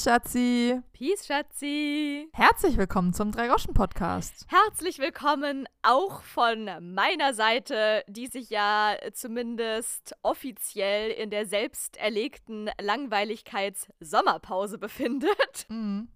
Peace, Schatzi. Peace, Schatzi. Herzlich willkommen zum Drei-Groschen-Podcast. Herzlich willkommen auch von meiner Seite, die sich ja zumindest offiziell in der selbst erlegten Langweiligkeits-Sommerpause befindet. Mhm.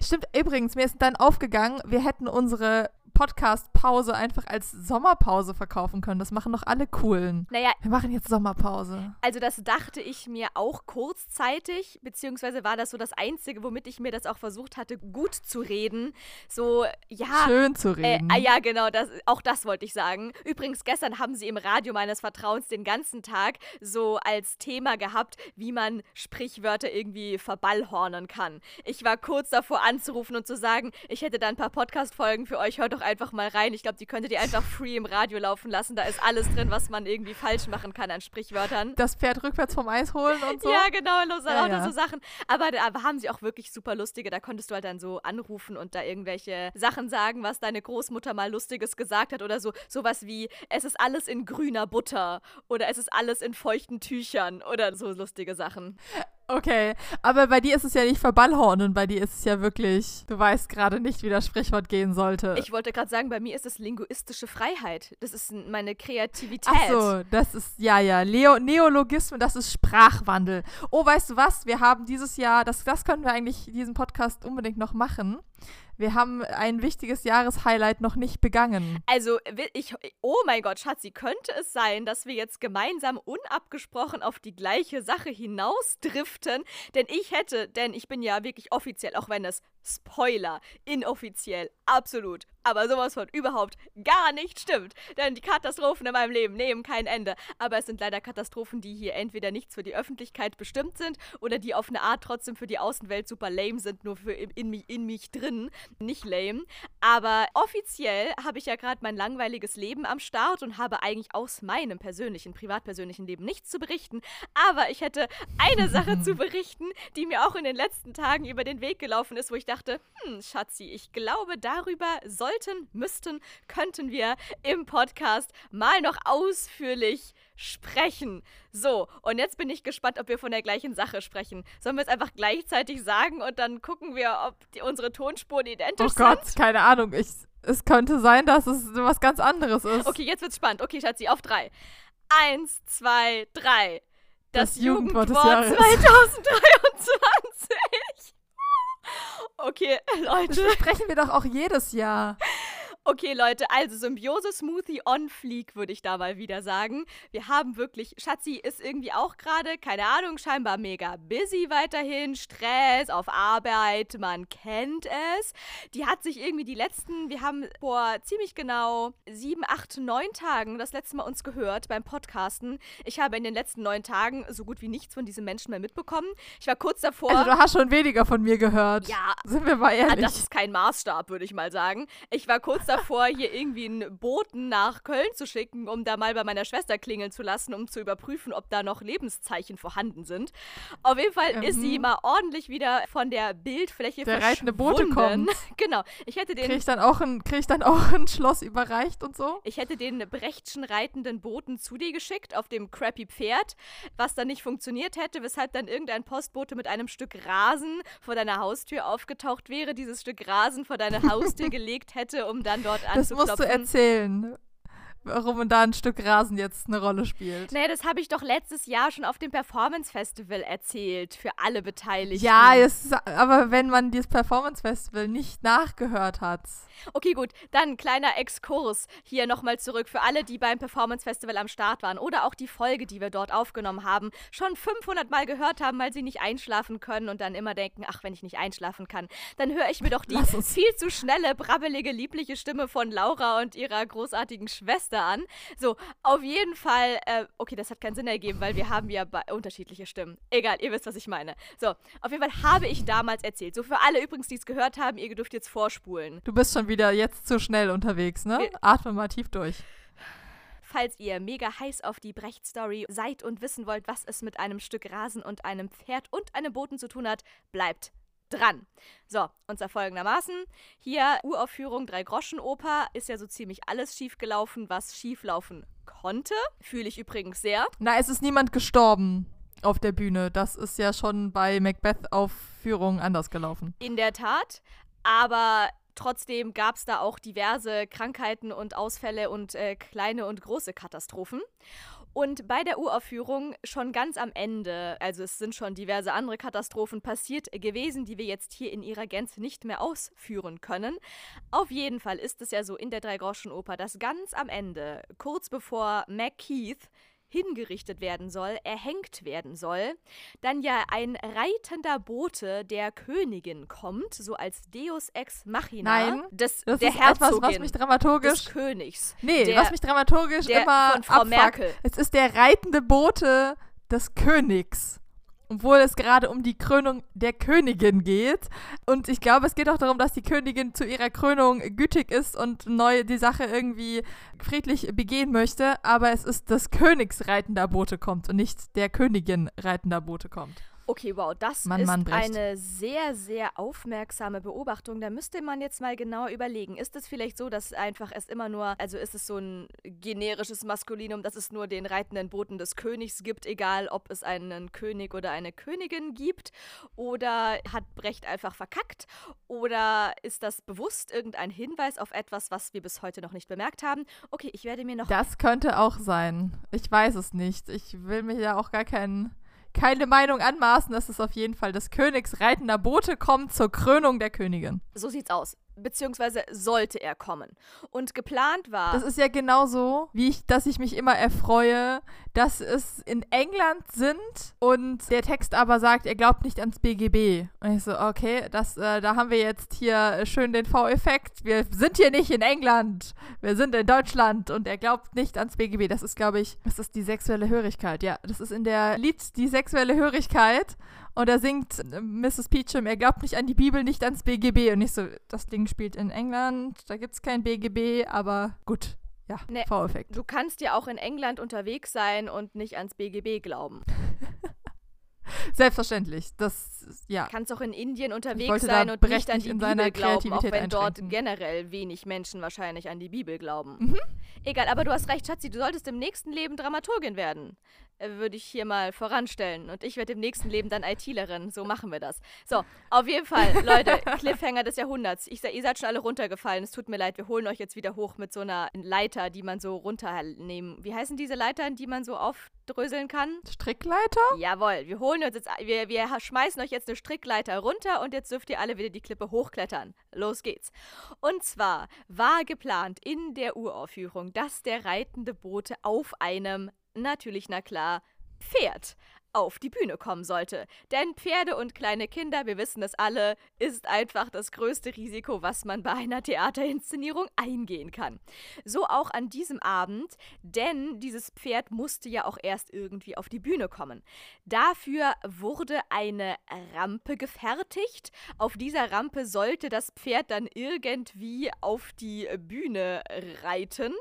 Stimmt, übrigens, mir ist dann aufgegangen, wir hätten unsere Podcast-Pause einfach als Sommerpause verkaufen können. Das machen doch alle coolen. Naja, Wir machen jetzt Sommerpause. also das dachte ich mir auch kurzzeitig, beziehungsweise war das so das Einzige, womit ich mir das auch versucht hatte, gut zu reden. So, ja. Schön zu Äh, reden. ah ja, genau, das, auch das wollte ich sagen. Übrigens, gestern haben sie im Radio meines Vertrauens den ganzen Tag so als Thema gehabt, wie man Sprichwörter irgendwie verballhornen kann. Ich war kurz davor anzurufen und zu sagen, ich hätte da ein paar Podcast-Folgen für euch, hört doch einfach mal rein. Ich glaube, die könntet ihr einfach free im Radio laufen lassen. Da ist alles drin, was man irgendwie falsch machen kann an Sprichwörtern. Das Pferd rückwärts vom Eis holen und so. Ja, genau, los, Ja, ja. so Sachen. Aber da haben sie auch wirklich super lustige. Da konntest du halt dann so anrufen und da irgendwelche Sachen sagen, was deine Großmutter mal Lustiges gesagt hat oder so. Sowas wie, es ist alles in grüner Butter oder es ist alles in feuchten Tüchern oder so lustige Sachen. Okay, aber bei dir ist es ja nicht verballhornen, bei dir ist es ja wirklich, du weißt gerade nicht, wie das Sprichwort gehen sollte. Ich wollte gerade sagen, bei mir ist es linguistische Freiheit. Das ist meine Kreativität. Ach so, das ist, ja, ja, Leo, Neologismen, das ist Sprachwandel. Oh, weißt du was? Wir haben dieses Jahr, das, das können wir eigentlich diesen Podcast unbedingt noch machen. Wir haben ein wichtiges Jahreshighlight noch nicht begangen. Also, ich, oh mein Gott, Schatzi, könnte es sein, dass wir jetzt gemeinsam unabgesprochen auf die gleiche Sache hinausdriften? Denn ich hätte, denn ich bin ja wirklich offiziell, auch wenn es Spoiler, inoffiziell, absolut, aber sowas von überhaupt gar nicht stimmt. Denn die Katastrophen in meinem Leben nehmen kein Ende. Aber es sind leider Katastrophen, die hier entweder nichts für die Öffentlichkeit bestimmt sind oder die auf eine Art trotzdem für die Außenwelt super lame sind, nur für in, mich, in mich drin nicht lame. Aber offiziell habe ich ja gerade mein langweiliges Leben am Start und habe eigentlich aus meinem persönlichen, privatpersönlichen Leben nichts zu berichten. Aber ich hätte eine Sache zu berichten, die mir auch in den letzten Tagen über den Weg gelaufen ist, wo ich dachte, hm, Schatzi, ich glaube, darüber sollten, müssten, könnten wir im Podcast mal noch ausführlich sprechen. So, und jetzt bin ich gespannt, ob wir von der gleichen Sache sprechen. Sollen wir es einfach gleichzeitig sagen und dann gucken wir, ob die, unsere Tonspuren identisch Oh Gott, sind? keine Ahnung. Ich, es könnte sein, dass es was ganz anderes ist. Okay, jetzt wird's spannend. Okay, Schatzi, auf drei. Eins, zwei, drei. Das Das, Jugendwort Jugendwort, des Jahres. 2023. Okay, Das Leute. besprechen wir doch auch jedes Jahr. Okay, Leute, also Symbiose Smoothie on Fleek, würde ich da mal wieder sagen. Wir haben wirklich, Schatzi ist irgendwie auch gerade, keine Ahnung, scheinbar mega busy weiterhin, Stress auf Arbeit, man kennt es. Die hat sich irgendwie die letzten, wir haben vor ziemlich genau sieben, acht, neun Tagen das letzte Mal uns gehört beim Podcasten. Ich habe in den letzten neun Tagen so gut wie nichts von diesem Menschen mehr mitbekommen. Ich war kurz davor. Also du hast schon weniger von mir gehört. Ja, Sind wir mal Ah, ehrlich. das ist kein Maßstab, würde ich mal sagen. Ich war kurz davor, hier irgendwie einen Boten nach Köln zu schicken, um da mal bei meiner Schwester klingeln zu lassen, um zu überprüfen, ob da noch Lebenszeichen vorhanden sind. Auf jeden Fall ist sie Mhm. mal ordentlich wieder von der Bildfläche Der reitende Bote verschwunden. kommt. Genau. Ich hätte den Krieg ich dann auch ein, krieg ich dann auch ein Schloss überreicht und so? ich hätte den Brechtschen reitenden Boten zu dir geschickt auf dem crappy Pferd, was dann nicht funktioniert hätte, weshalb dann irgendein Postbote mit einem Stück Rasen vor deiner Haustür aufgetaucht wäre, dieses Stück Rasen vor deine Haustür gelegt hätte, um dann dort Das musst anzuklopfen. du erzählen, warum da ein Stück Rasen jetzt eine Rolle spielt. Nee, das habe ich doch letztes Jahr schon auf dem Performance Festival erzählt, für alle Beteiligten. Ja, es aber wenn man dieses Performance Festival nicht nachgehört hat. Okay, gut. Dann kleiner Exkurs hier nochmal zurück für alle, die beim Performance Festival am Start waren oder auch die Folge, die wir dort aufgenommen haben, schon 500 Mal gehört haben, weil sie nicht einschlafen können und dann immer denken, ach, wenn ich nicht einschlafen kann, dann höre ich mir doch die viel zu schnelle, brabbelige, liebliche Stimme von Laura und ihrer großartigen Schwester an. So, auf jeden Fall, äh, okay, das hat keinen Sinn ergeben, weil wir haben ja unterschiedliche Stimmen. Egal, ihr wisst, was ich meine. So, auf jeden Fall habe ich damals erzählt. So, für alle übrigens, die es gehört haben, ihr dürft jetzt vorspulen. Du bist schon wieder jetzt zu schnell unterwegs, ne? Atme mal tief durch. Falls ihr mega heiß auf die Brecht-Story seid und wissen wollt, was es mit einem Stück Rasen und einem Pferd und einem Boten zu tun hat, bleibt dran. So, und zwar folgendermaßen. Hier Uraufführung Drei-Groschen-Oper ist ja so ziemlich alles schiefgelaufen, was schieflaufen konnte. Fühle ich übrigens sehr. Na, es ist niemand gestorben. auf der Bühne. Das ist ja schon bei Macbeth-Aufführungen anders gelaufen. In der Tat. Aber trotzdem gab es da auch diverse Krankheiten und Ausfälle und äh, kleine und große Katastrophen. Und bei der Uraufführung schon ganz am Ende, also es sind schon diverse andere Katastrophen passiert gewesen, die wir jetzt hier in ihrer Gänze nicht mehr ausführen können. Auf jeden Fall ist es ja so in der Dreigroschenoper, dass ganz am Ende, kurz bevor MacKeith hingerichtet werden soll, erhängt werden soll, dann ja ein reitender Bote der Königin kommt, so als Deus ex machina Nein, des, das der ist etwas, Herzogin was mich dramaturgisch des Königs. Nee, der, was mich dramaturgisch der immer von Frau abfuckt. Merkel. Es ist der reitende Bote des Königs. Obwohl es gerade um die Krönung der Königin geht. Und ich glaube, es geht auch darum, dass die Königin zu ihrer Krönung gütig ist und neu die Sache irgendwie friedlich begehen möchte. Aber es ist des Königs reitender Bote kommt und nicht der Königin reitender Bote kommt. Okay, wow, das Mann, ist Mann, eine sehr, sehr aufmerksame Beobachtung. Da müsste man jetzt mal genau überlegen. Ist es vielleicht so, dass einfach es immer nur, also ist es so ein generisches Maskulinum, dass es nur den reitenden Boten des Königs gibt, egal ob es einen König oder eine Königin gibt? Oder hat Brecht einfach verkackt? Oder ist das bewusst irgendein Hinweis auf etwas, was wir bis heute noch nicht bemerkt haben? Okay, ich werde mir noch Das könnte auch sein. Ich weiß es nicht. Ich will mir ja auch gar keinen keine Meinung anmaßen, dass es auf jeden Fall des Königs reitender Bote kommt zur Krönung der Königin. So sieht's aus. Beziehungsweise sollte er kommen. Und geplant war. Das ist ja genauso, wie ich, dass ich mich immer erfreue, dass es in England sind und der Text aber sagt, er glaubt nicht ans BGB. Und ich so, okay, das, äh, da haben wir jetzt hier schön den V-Effekt. Wir sind hier nicht in England, wir sind in Deutschland und er glaubt nicht ans BGB. Das ist, glaube ich, das ist die sexuelle Hörigkeit. Ja, das ist in der Lied die sexuelle Hörigkeit. Und da singt äh, Mrs. Peachum, er glaubt nicht an die Bibel, nicht ans BGB. Und ich so, das Ding spielt in England, da gibt es kein BGB, aber gut. Ja, Nee. V-Effekt. Du kannst ja auch in England unterwegs sein und nicht ans BGB glauben. Selbstverständlich. Das, ja. Du kannst auch in Indien unterwegs sein und nicht an die in Bibel glauben, auch wenn dort generell wenig Menschen wahrscheinlich an die Bibel glauben. Mhm. Egal, aber du hast recht, Schatzi, du solltest im nächsten Leben Dramaturgin werden. Äh, Würde ich hier mal voranstellen. Und ich werde im nächsten Leben dann ITlerin. So machen wir das. So, auf jeden Fall, Leute, Cliffhanger des Jahrhunderts. Ich, ihr seid schon alle runtergefallen. Es tut mir leid, wir holen euch jetzt wieder hoch mit so einer Leiter, die man so runternehmen. Wie heißen diese Leitern, die man so aufdröseln kann? Strickleiter? Jawohl, wir holen uns jetzt, wir, wir schmeißen euch jetzt eine Strickleiter runter und jetzt dürft ihr alle wieder die Klippe hochklettern. Los geht's. Und zwar war geplant in der Uraufführung, dass der reitende Bote auf einem, natürlich, na klar, Pferd auf die Bühne kommen sollte. Denn Pferde und kleine Kinder, wir wissen das alle, ist einfach das größte Risiko, was man bei einer Theaterinszenierung eingehen kann. So auch an diesem Abend, denn dieses Pferd musste ja auch erst irgendwie auf die Bühne kommen. Dafür wurde eine Rampe gefertigt. Auf dieser Rampe sollte das Pferd dann irgendwie auf die Bühne reiten.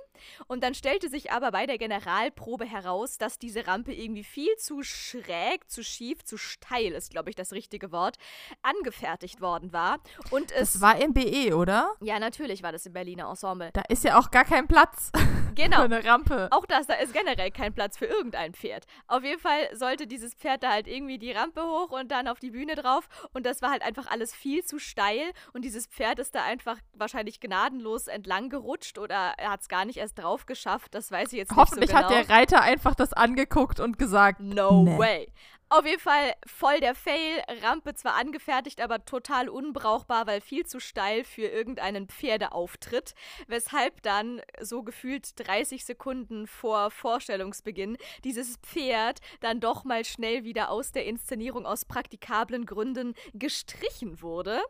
Und dann stellte sich aber bei der Generalprobe heraus, dass diese Rampe irgendwie viel zu schräg, zu schief, zu steil ist, glaube ich, das richtige Wort, angefertigt worden war. Und es. Das war im BE, oder? ja, natürlich war das im Berliner Ensemble. Da ist ja auch gar kein Platz Genau. für eine Rampe. Auch das, da ist generell kein Platz für irgendein Pferd. Auf jeden Fall sollte dieses Pferd da halt irgendwie die Rampe hoch und dann auf die Bühne drauf. Und das war halt einfach alles viel zu steil. Und dieses Pferd ist da einfach wahrscheinlich gnadenlos entlang gerutscht oder er hat es gar nicht erst drauf geschafft. Das weiß ich jetzt Hoffentlich nicht so genau. hat der Reiter einfach das angeguckt und gesagt, No Nee. way. Auf jeden Fall voll der Fail. Rampe zwar angefertigt, aber total unbrauchbar, weil viel zu steil für irgendeinen Pferdeauftritt. Weshalb dann so gefühlt 30 Sekunden vor Vorstellungsbeginn dieses Pferd dann doch mal schnell wieder aus der Inszenierung aus praktikablen Gründen gestrichen wurde.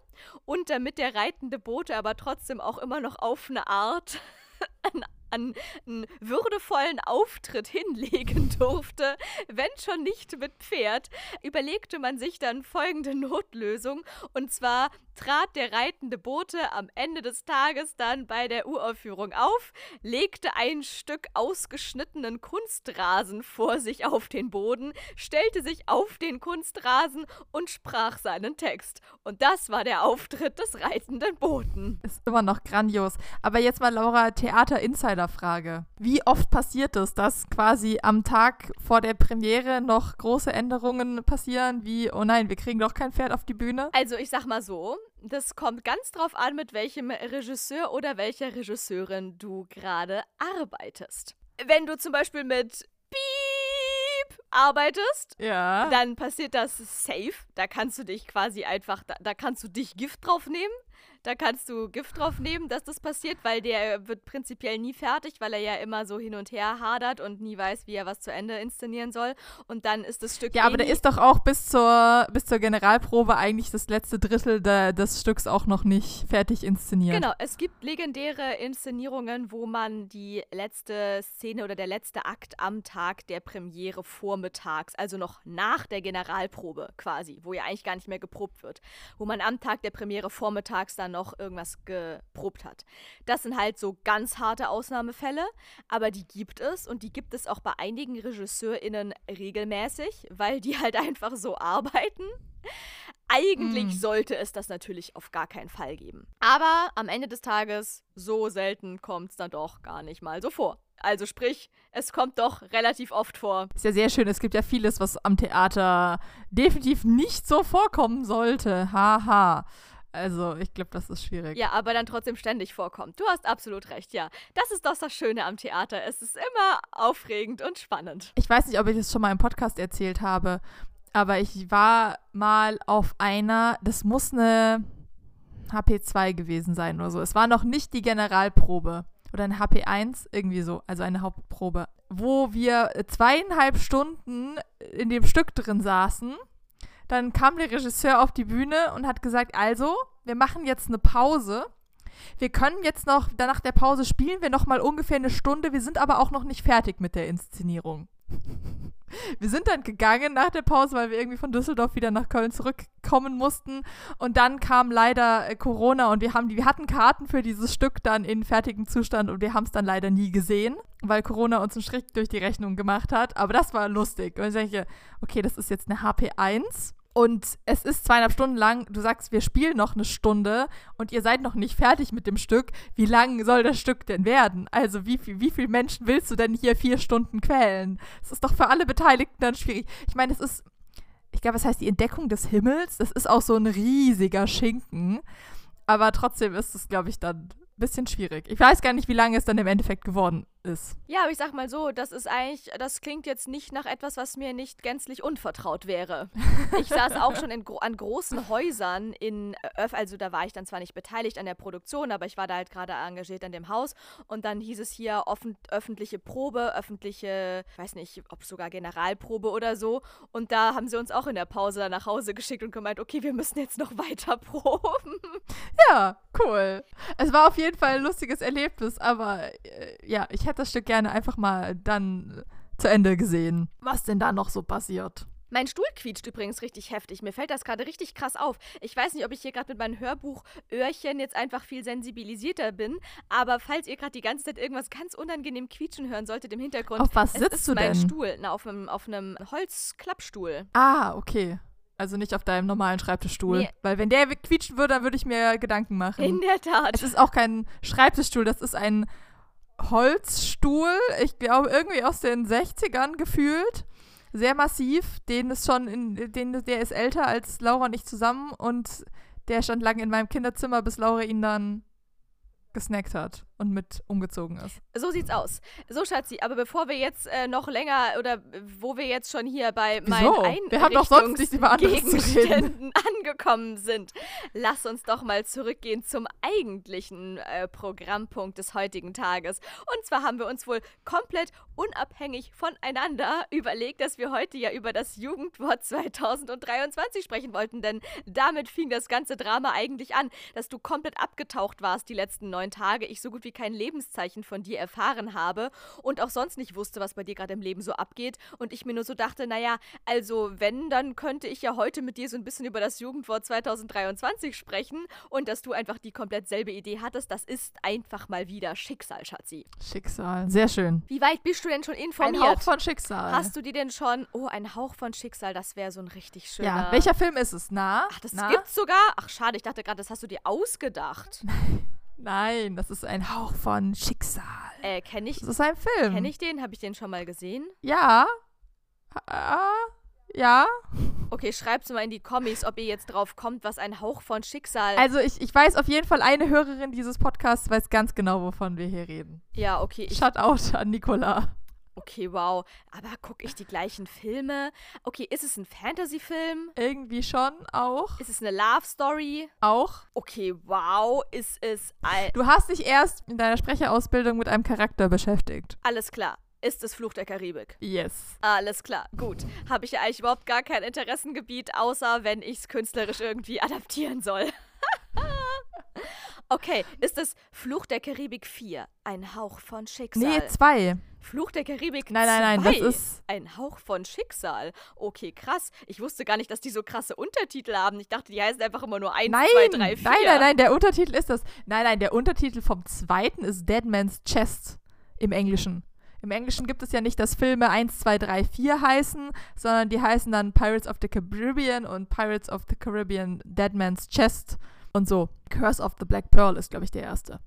Und damit der reitende Bote aber trotzdem auch immer noch auf eine Art an einen würdevollen Auftritt hinlegen durfte, wenn schon nicht mit Pferd, überlegte man sich dann folgende Notlösung. Und zwar trat der reitende Bote am Ende des Tages dann bei der Uraufführung auf, legte ein Stück ausgeschnittenen Kunstrasen vor sich auf den Boden, stellte sich auf den Kunstrasen und sprach seinen Text. Und das war der Auftritt des reitenden Boten. ist immer noch grandios. Aber jetzt mal, Laura, Theater-Insider Insiderfrage. Wie oft passiert es, dass quasi am Tag vor der Premiere noch große Änderungen passieren, wie, oh nein, wir kriegen doch kein Pferd auf die Bühne? Also ich sag mal so, das kommt ganz drauf an, mit welchem Regisseur oder welcher Regisseurin du gerade arbeitest. Wenn du zum Beispiel mit Piep arbeitest, Ja. dann passiert das safe. Da kannst du dich quasi einfach, da, da kannst du dich Gift drauf nehmen. Da kannst du Gift drauf nehmen, dass das passiert, weil der wird prinzipiell nie fertig, weil er ja immer so hin und her hadert und nie weiß, wie er was zu Ende inszenieren soll. Und dann ist das Stück. Ja, aber der ist doch auch bis zur, bis zur Generalprobe eigentlich das letzte Drittel der, des Stücks auch noch nicht fertig inszeniert. Genau, es gibt legendäre Inszenierungen, wo man die letzte Szene oder der letzte Akt am Tag der Premiere vormittags, also noch nach der Generalprobe quasi, wo ja eigentlich gar nicht mehr geprobt wird, wo man am Tag der Premiere vormittags dann noch irgendwas geprobt hat. Das sind halt so ganz harte Ausnahmefälle, aber die gibt es und die gibt es auch bei einigen RegisseurInnen regelmäßig, weil die halt einfach so arbeiten. Eigentlich Mm. sollte es das natürlich auf gar keinen Fall geben. Aber am Ende des Tages, so selten kommt es dann doch gar nicht mal so vor. Also sprich, es kommt doch relativ oft vor. Ist ja sehr schön. Es gibt ja vieles, was am Theater definitiv nicht so vorkommen sollte. Haha. Also, ich glaube, das ist schwierig. Ja, aber dann trotzdem ständig vorkommt. Du hast absolut recht, ja. Das ist doch das Schöne am Theater. Es ist immer aufregend und spannend. Ich weiß nicht, ob ich das schon mal im Podcast erzählt habe, aber ich war mal auf einer, das muss eine HP2 gewesen sein oder so. Es war noch nicht die Generalprobe oder eine HP1, irgendwie so, also eine Hauptprobe, wo wir zweieinhalb Stunden in dem Stück drin saßen. Dann kam der Regisseur auf die Bühne und hat gesagt, also, wir machen jetzt eine Pause. Wir können jetzt noch, dann nach der Pause spielen wir noch mal ungefähr eine Stunde. Wir sind aber auch noch nicht fertig mit der Inszenierung. Wir sind dann gegangen nach der Pause, weil wir irgendwie von Düsseldorf wieder nach Köln zurückkommen mussten. Und dann kam leider äh, Corona und wir haben die, wir hatten Karten für dieses Stück dann in fertigem Zustand und wir haben es dann leider nie gesehen, weil Corona uns einen Strich durch die Rechnung gemacht hat. Aber das war lustig. Und ich denke, okay, das ist jetzt eine HP1. Und es ist zweieinhalb Stunden lang. Du sagst, wir spielen noch eine Stunde und ihr seid noch nicht fertig mit dem Stück. Wie lang soll das Stück denn werden? Also, wie viel, wie viel Menschen willst du denn hier vier Stunden quälen? Das ist doch für alle Beteiligten dann schwierig. Ich meine, es ist, ich glaube, es heißt die Entdeckung des Himmels. Das ist auch so ein riesiger Schinken. Aber trotzdem ist es, glaube ich, dann ein bisschen schwierig. Ich weiß gar nicht, wie lange es dann im Endeffekt geworden ist. Ja, aber ich sag mal so, das ist eigentlich, das klingt jetzt nicht nach etwas, was mir nicht gänzlich unvertraut wäre. Ich saß auch schon in, an großen Häusern in Öff, also da war ich dann zwar nicht beteiligt an der Produktion, aber ich war da halt gerade engagiert an dem Haus und dann hieß es hier offen, öffentliche Probe, öffentliche, ich weiß nicht, ob sogar Generalprobe oder so und da haben sie uns auch in der Pause nach Hause geschickt und gemeint, okay, wir müssen jetzt noch weiter proben. Ja, cool. Es war auf jeden Fall ein lustiges Erlebnis, aber äh, ja, ich hätte das Stück gerne einfach mal dann zu Ende gesehen. Was denn da noch so passiert? Mein Stuhl quietscht übrigens richtig heftig. Mir fällt das gerade richtig krass auf. Ich weiß nicht, ob ich hier gerade mit meinen Hörbuchöhrchen jetzt einfach viel sensibilisierter bin, aber falls ihr gerade die ganze Zeit irgendwas ganz unangenehm quietschen hören solltet im Hintergrund, Auf was es sitzt ist du mein denn? Stuhl, na, auf einem, auf einem Holzklappstuhl. Ah, okay. Also nicht auf deinem normalen Schreibtischstuhl. Nee. Weil wenn der quietschen würde, dann würde ich mir Gedanken machen. In der Tat. es ist auch kein Schreibtischstuhl, das ist ein Holzstuhl. Ich glaube, irgendwie aus den 60ern gefühlt. Sehr massiv. Den ist schon in, den, der ist älter als Laura und ich zusammen und der stand lange in meinem Kinderzimmer, bis Laura ihn dann gesnackt hat und mit umgezogen ist. So sieht's aus. So, Schatzi, aber bevor wir jetzt äh, noch länger oder wo wir jetzt schon hier bei meinen. Einrichtungsgegenständen angekommen sind, lass uns doch mal zurückgehen zum eigentlichen äh, Programmpunkt des heutigen Tages. Und zwar haben wir uns wohl komplett unabhängig voneinander überlegt, dass wir heute ja über das Jugendwort 2023 sprechen wollten, denn damit fing das ganze Drama eigentlich an, dass du komplett abgetaucht warst die letzten neun Tage, ich so gut wie kein Lebenszeichen von dir erfahren habe und auch sonst nicht wusste, was bei dir gerade im Leben so abgeht und ich mir nur so dachte, naja, also wenn, dann könnte ich ja heute mit dir so ein bisschen über das Jugendwort 2023 sprechen und dass du einfach die komplett selbe Idee hattest, das ist einfach mal wieder Schicksal, Schatzi. Schicksal. Sehr schön. Wie weit bist du denn schon Ein informiert? Hauch von Schicksal. Hast du dir denn schon, oh, ein Hauch von Schicksal, das wäre so ein richtig schöner... ja, welcher Film ist es? Na? Ach, das Na? gibt's sogar? Ach, schade, ich dachte gerade, das hast du dir ausgedacht. Nein, das ist ein Hauch von Schicksal. Äh, kenne ich, Das ist ein Film. kenn ich den? Habe ich den schon mal gesehen? Ja. Ah, ja. Okay, schreibt's mal in die Kommis, ob ihr jetzt drauf kommt, was ein Hauch von Schicksal. Also ich, ich weiß auf jeden Fall, eine Hörerin dieses Podcasts weiß ganz genau, wovon wir hier reden. ja, okay, ich, Shoutout an Nicola. Okay, wow. Aber gucke ich die gleichen Filme? Okay, ist es ein Fantasy-Film? Irgendwie schon auch. Ist es eine Love-Story? Auch. Okay, wow. Ist es all Du hast dich erst in deiner Sprecherausbildung mit einem Charakter beschäftigt. alles klar? Ist es Fluch der Karibik? Yes. Alles klar, gut. Habe ich ja eigentlich überhaupt gar kein Interessengebiet, außer wenn ich es künstlerisch irgendwie adaptieren soll. okay, ist es Fluch der Karibik 4? Ein Hauch von Schicksal. Nee, zwei. Fluch der Karibik Nein, nein, nein, das 2. ist- Ein Hauch von Schicksal. Okay, krass. Ich wusste gar nicht, dass die so krasse Untertitel haben. Ich dachte, die heißen einfach immer nur 1, Nein, 2, 3, 4. nein, nein, nein, der Untertitel ist das. Nein, nein, der Untertitel vom zweiten ist Dead Man's Chest im Englischen. Im Englischen gibt es ja nicht, dass Filme 1, 2, 3, 4 heißen, sondern die heißen dann Pirates of the Caribbean und Pirates of the Caribbean Dead Man's Chest und so. Curse of the Black Pearl ist, glaube ich, der erste.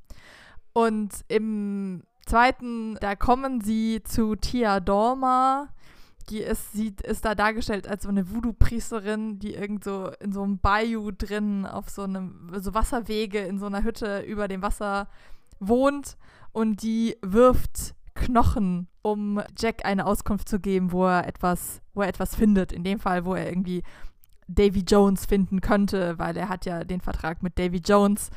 Und im zweiten, da kommen sie zu Tia Dorma. Die ist, sie ist da dargestellt als so eine Voodoo-Priesterin, die irgend so in so einem Bayou drin auf so einem, so Wasserwege in so einer Hütte über dem Wasser wohnt und die wirft Knochen, um Jack eine Auskunft zu geben, wo er etwas, wo er etwas findet. In dem Fall, wo er irgendwie Davy Jones finden könnte, weil er hat ja den Vertrag mit Davy Jones.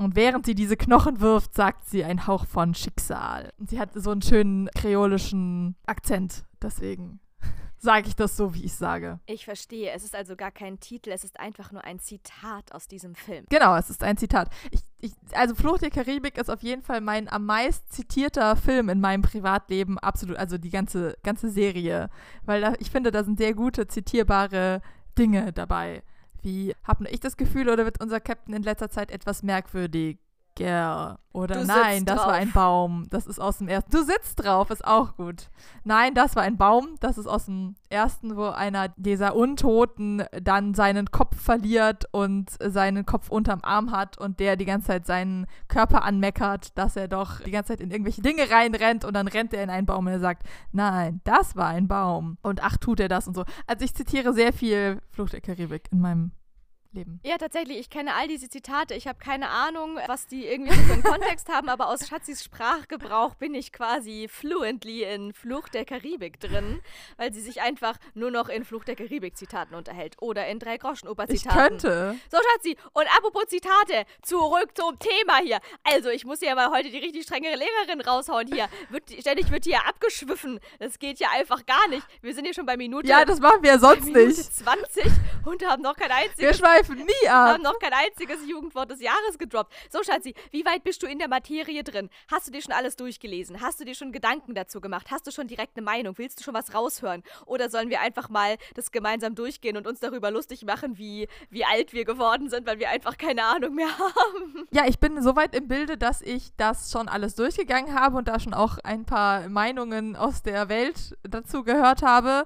Und während sie diese Knochen wirft, sagt sie ein Hauch von Schicksal. Und sie hat so einen schönen kreolischen Akzent. Deswegen sage ich das so, wie ich sage. Ich verstehe. Es ist also gar kein Titel, es ist einfach nur ein Zitat aus diesem Film. Genau, es ist ein Zitat. Ich, ich, also Flucht der Karibik ist auf jeden Fall mein am meist zitierter Film in meinem Privatleben. Absolut, also die ganze, ganze Serie. Weil da, ich finde, da sind sehr gute, zitierbare Dinge dabei. Wie, hab nur ich das Gefühl, oder wird unser Captain in letzter Zeit etwas merkwürdiger? Oder Du nein, das war drauf. ein Baum. Das ist aus dem ersten. Du sitzt drauf, ist auch gut. Nein, das war ein Baum. Das ist aus dem ersten, wo einer dieser Untoten dann seinen Kopf verliert und seinen Kopf unterm Arm hat und der die ganze Zeit seinen Körper anmeckert, dass er doch die ganze Zeit in irgendwelche Dinge reinrennt und dann rennt er in einen Baum und er sagt, nein, das war ein Baum. Und ach, tut er das und so. Also ich zitiere sehr viel Flucht der Karibik in meinem Leben. Ja, tatsächlich, ich kenne all diese Zitate. Ich habe keine Ahnung, was die irgendwie so für einen Kontext haben, aber aus Schatzis Sprachgebrauch bin ich quasi fluently in Fluch der Karibik drin, weil sie sich einfach nur noch in Fluch der Karibik-Zitaten unterhält oder in drei groschen oper Ich zitaten könnte. So, Schatzi, und apropos Zitate, zurück zum Thema hier. Also, ich muss ja mal heute die richtig strenge Lehrerin raushauen hier. Wird, ständig wird hier abgeschwiffen. Das geht ja einfach gar nicht. Wir sind hier schon bei Minute, Ja, das machen wir ja sonst Minute nicht. 20 und haben noch kein Wir einziges schweifen nie ab. haben noch kein einziges Jugendwort des Jahres gedroppt. So, Schatzi, wie weit bist du in der Materie drin? Hast du dir schon alles durchgelesen? Hast du dir schon Gedanken dazu gemacht? Hast du schon direkt eine Meinung? Willst du schon was raushören? Oder sollen wir einfach mal das gemeinsam durchgehen und uns darüber lustig machen, wie, wie alt wir geworden sind, weil wir einfach keine Ahnung mehr haben? Ja, ich bin so weit im Bilde, dass ich das schon alles durchgegangen habe und da schon auch ein paar Meinungen aus der Welt dazu gehört habe.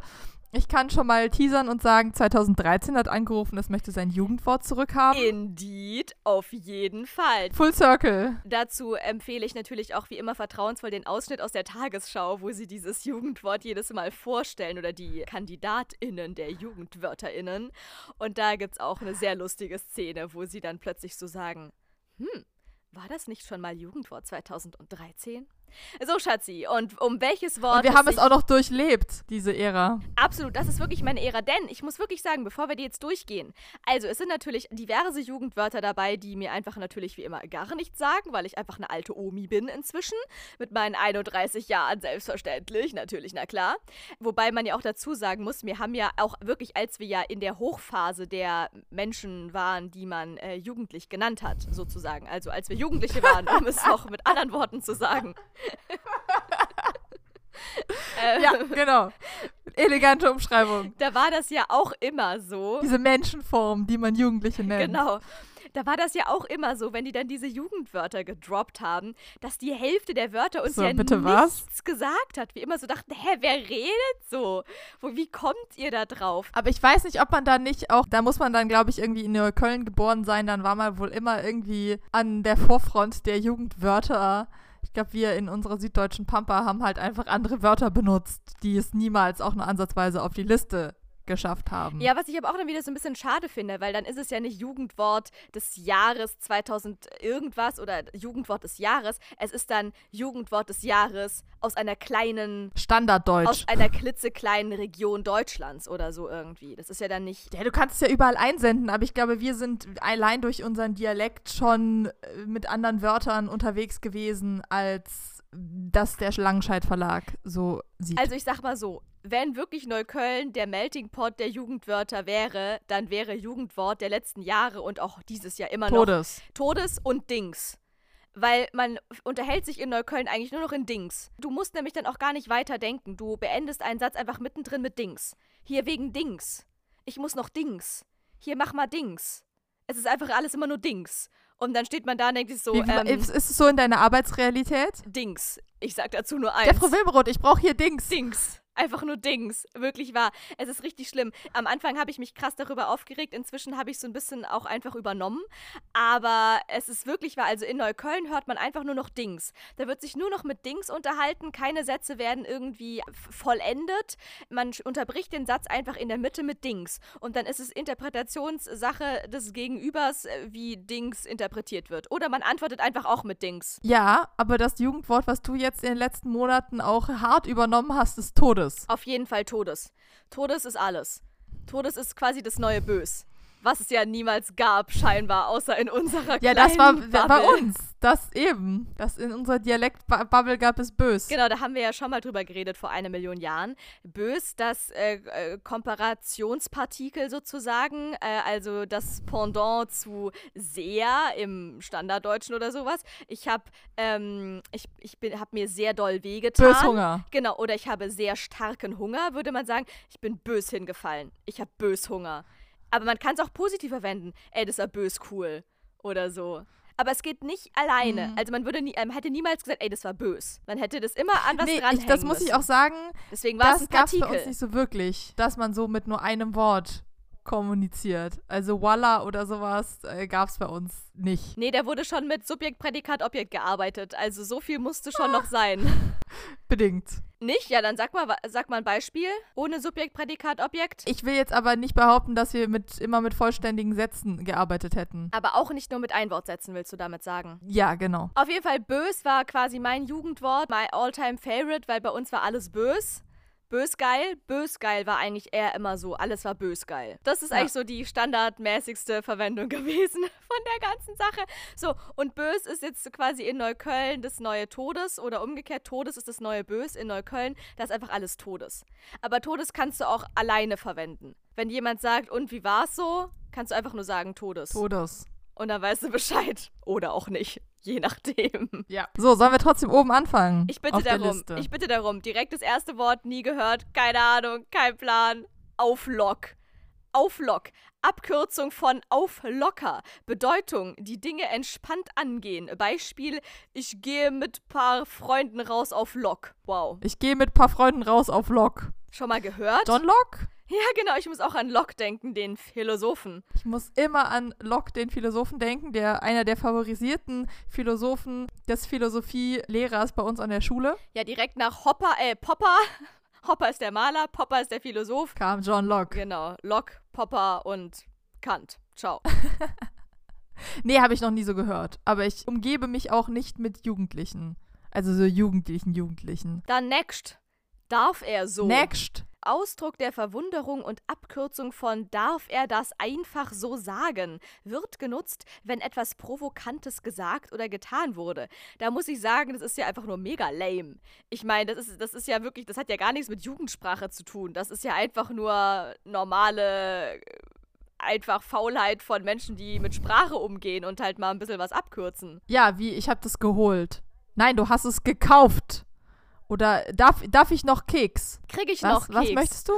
Ich kann schon mal teasern und sagen, 2013 hat angerufen, es möchte sein Jugendwort zurückhaben. Indeed, auf jeden Fall. Full Circle. Dazu empfehle ich natürlich auch wie immer vertrauensvoll den Ausschnitt aus der Tagesschau, wo sie dieses Jugendwort jedes Mal vorstellen oder die KandidatInnen der JugendwörterInnen. Und da gibt es auch eine sehr lustige Szene, wo sie dann plötzlich so sagen: Hm, war das nicht schon mal Jugendwort 2013? So, Schatzi, und um welches Wort. Und wir haben es auch noch durchlebt, diese Ära. Absolut, das ist wirklich meine Ära. Denn ich muss wirklich sagen, bevor wir die jetzt durchgehen, also es sind natürlich diverse Jugendwörter dabei, die mir einfach natürlich wie immer gar nichts sagen, weil ich einfach eine alte Omi bin inzwischen. Mit meinen 31 Jahren selbstverständlich, natürlich, na klar. Wobei man ja auch dazu sagen muss, wir haben ja auch wirklich, als wir ja in der Hochphase der Menschen waren, die man äh, jugendlich genannt hat, sozusagen. Also als wir Jugendliche waren, um es auch mit anderen Worten zu sagen. Äh, Ja, genau. Elegante Umschreibung. Da war das ja auch immer so. Diese Menschenform, die man Jugendliche nennt. Genau. da war das ja auch immer so, wenn die dann diese Jugendwörter gedroppt haben, dass die Hälfte der Wörter uns So, ja nichts was? gesagt hat. Wir immer so dachten, hä, wer redet so? Wo, wie kommt ihr da drauf? Aber ich weiß nicht, ob man da nicht auch, da muss man dann, glaube ich, irgendwie in Neukölln geboren sein, dann war man wohl immer irgendwie an der Vorfront der Jugendwörter. Ich glaube, wir in unserer süddeutschen Pampa haben halt einfach andere Wörter benutzt, die es niemals auch nur ansatzweise auf die Liste geschafft haben. Ja, was ich aber auch dann wieder so ein bisschen schade finde, weil dann ist es ja nicht Jugendwort des Jahres 2000 irgendwas oder Jugendwort des Jahres. Es ist dann Jugendwort des Jahres aus einer kleinen, Standarddeutsch. aus einer klitzekleinen Region Deutschlands oder so irgendwie. Das ist ja dann nicht. Ja, du kannst es ja überall einsenden, aber ich glaube, wir sind allein durch unseren Dialekt schon äh, mit anderen Wörtern unterwegs gewesen, als das der Langenscheidt Verlag so sieht. Also ich sag mal so, wenn wirklich Neukölln der Melting Pot der Jugendwörter wäre, dann wäre Jugendwort der letzten Jahre und auch dieses Jahr immer noch Todes. Todes und Dings. Weil man unterhält sich in Neukölln eigentlich nur noch in Dings. Du musst nämlich dann auch gar nicht weiter denken. Du beendest einen Satz einfach mittendrin mit Dings. Hier wegen Dings. Ich muss noch Dings. Hier mach mal Dings. Es ist einfach alles immer nur Dings. Und dann steht man da und denkt sich so, Wie, ähm, ist, es so in deiner Arbeitsrealität? Dings. Ich sag dazu nur eins. Der Frau Wilmeroth, ich brauche hier Dings. Dings. Einfach nur Dings. Wirklich wahr. Es ist richtig schlimm. Am Anfang habe ich mich krass darüber aufgeregt. Inzwischen habe ich so ein bisschen auch einfach übernommen. Aber es ist wirklich wahr. Also in Neukölln hört man einfach nur noch Dings. Da wird sich nur noch mit Dings unterhalten. Keine Sätze werden irgendwie vollendet. Man unterbricht den Satz einfach in der Mitte mit Dings. Und dann ist es Interpretationssache des Gegenübers, äh, wie Dings interpretiert wird. Oder man antwortet einfach auch mit Dings. Ja, aber das Jugendwort, was du jetzt in den letzten Monaten auch hart übernommen hast, ist Todes. Auf jeden Fall Todes. Todes ist alles. Todes ist quasi das neue Bös. Was es ja niemals gab, scheinbar, außer in unserer Ja, das war Bubble. bei uns. Das eben. Das in unserer Dialektbubble gab es bös. Genau, da haben wir ja schon mal drüber geredet vor einer Million Jahren. Bös, das äh, äh, Komparationspartikel sozusagen, äh, also das Pendant zu sehr im Standarddeutschen oder sowas. Ich habe ähm, ich, ich hab mir sehr doll wehgetan. Böshunger. Genau, oder ich habe sehr starken Hunger, würde man sagen. Ich bin bös hingefallen. Ich habe bös Hunger. Aber man kann es auch positiv verwenden. Ey, das war bös cool. Oder so. Aber es geht nicht alleine. Mhm. Also man würde nie, ähm, hätte niemals gesagt, ey, das war bös. Man hätte das immer an was Nee, ich, das muss ich auch sagen, Deswegen war es das ein gab es bei uns nicht so wirklich, dass man so mit nur einem Wort kommuniziert. Also Walla oder sowas äh, gab es bei uns nicht. Nee, da wurde schon mit Subjekt, Prädikat, Objekt gearbeitet. Also so viel musste schon noch sein. Bedingt. Nicht? Ja, dann sag mal, sag mal ein Beispiel. Ohne Subjekt, Prädikat, Objekt. Ich will jetzt aber nicht behaupten, dass wir mit, immer mit vollständigen Sätzen gearbeitet hätten. Aber auch nicht nur mit Einwortsätzen, willst du damit sagen? Ja, genau. Auf jeden Fall, bös war quasi mein Jugendwort, mein all-time favorite, weil bei uns war alles bös. Bös geil, bös geil war eigentlich eher immer so, alles war bös geil. Das ist Ja. eigentlich so die standardmäßigste Verwendung gewesen von der ganzen Sache. So, und bös ist jetzt quasi in Neukölln das neue Todes oder umgekehrt, Todes ist das neue Bös in Neukölln, da ist einfach alles Todes. Aber Todes kannst du auch alleine verwenden. Wenn jemand sagt, und wie war's so, kannst du einfach nur sagen Todes. Todes. Und dann weißt du Bescheid. Oder auch nicht. Je nachdem. Ja. So, sollen wir trotzdem oben anfangen? Ich bitte auf Der darum. Liste. Ich bitte darum. Direkt das erste Wort nie gehört. Keine Ahnung. Kein Plan. Auflock. Auflock. Abkürzung von auflocker. Bedeutung, die Dinge entspannt angehen. Beispiel, ich gehe mit paar Freunden raus auf Lock. Wow. ich gehe mit ein paar Freunden raus auf Lok. Schon mal gehört? John Locke? Ja, genau. Ich muss auch an Locke denken, den Philosophen. Ich muss immer an Locke, den Philosophen, denken, der einer der favorisierten Philosophen des Philosophielehrers bei uns an der Schule Ja, direkt nach Hopper, äh, Popper. Hopper ist der Maler, Popper ist der Philosoph. kam John Locke. Genau, Locke, Popper und Kant. Ciao. Nee, habe ich noch nie so gehört. Aber ich umgebe mich auch nicht mit Jugendlichen. Also so jugendlichen Jugendlichen. Dann next. Darf er so? Next. Ausdruck der Verwunderung und Abkürzung von darf er das einfach so sagen, wird genutzt, wenn etwas Provokantes gesagt oder getan wurde. Da muss ich sagen, das ist ja einfach nur mega lame. Ich meine, das ist, das ist ja wirklich, das hat ja gar nichts mit Jugendsprache zu tun. Das ist ja einfach nur normale, äh, einfach Faulheit von Menschen, die mit Sprache umgehen und halt mal ein bisschen was abkürzen. Ja, wie, ich habe das geholt. Nein, du hast es gekauft. Oder darf, darf ich noch Keks? Kriege ich Was, noch Keks? was möchtest du?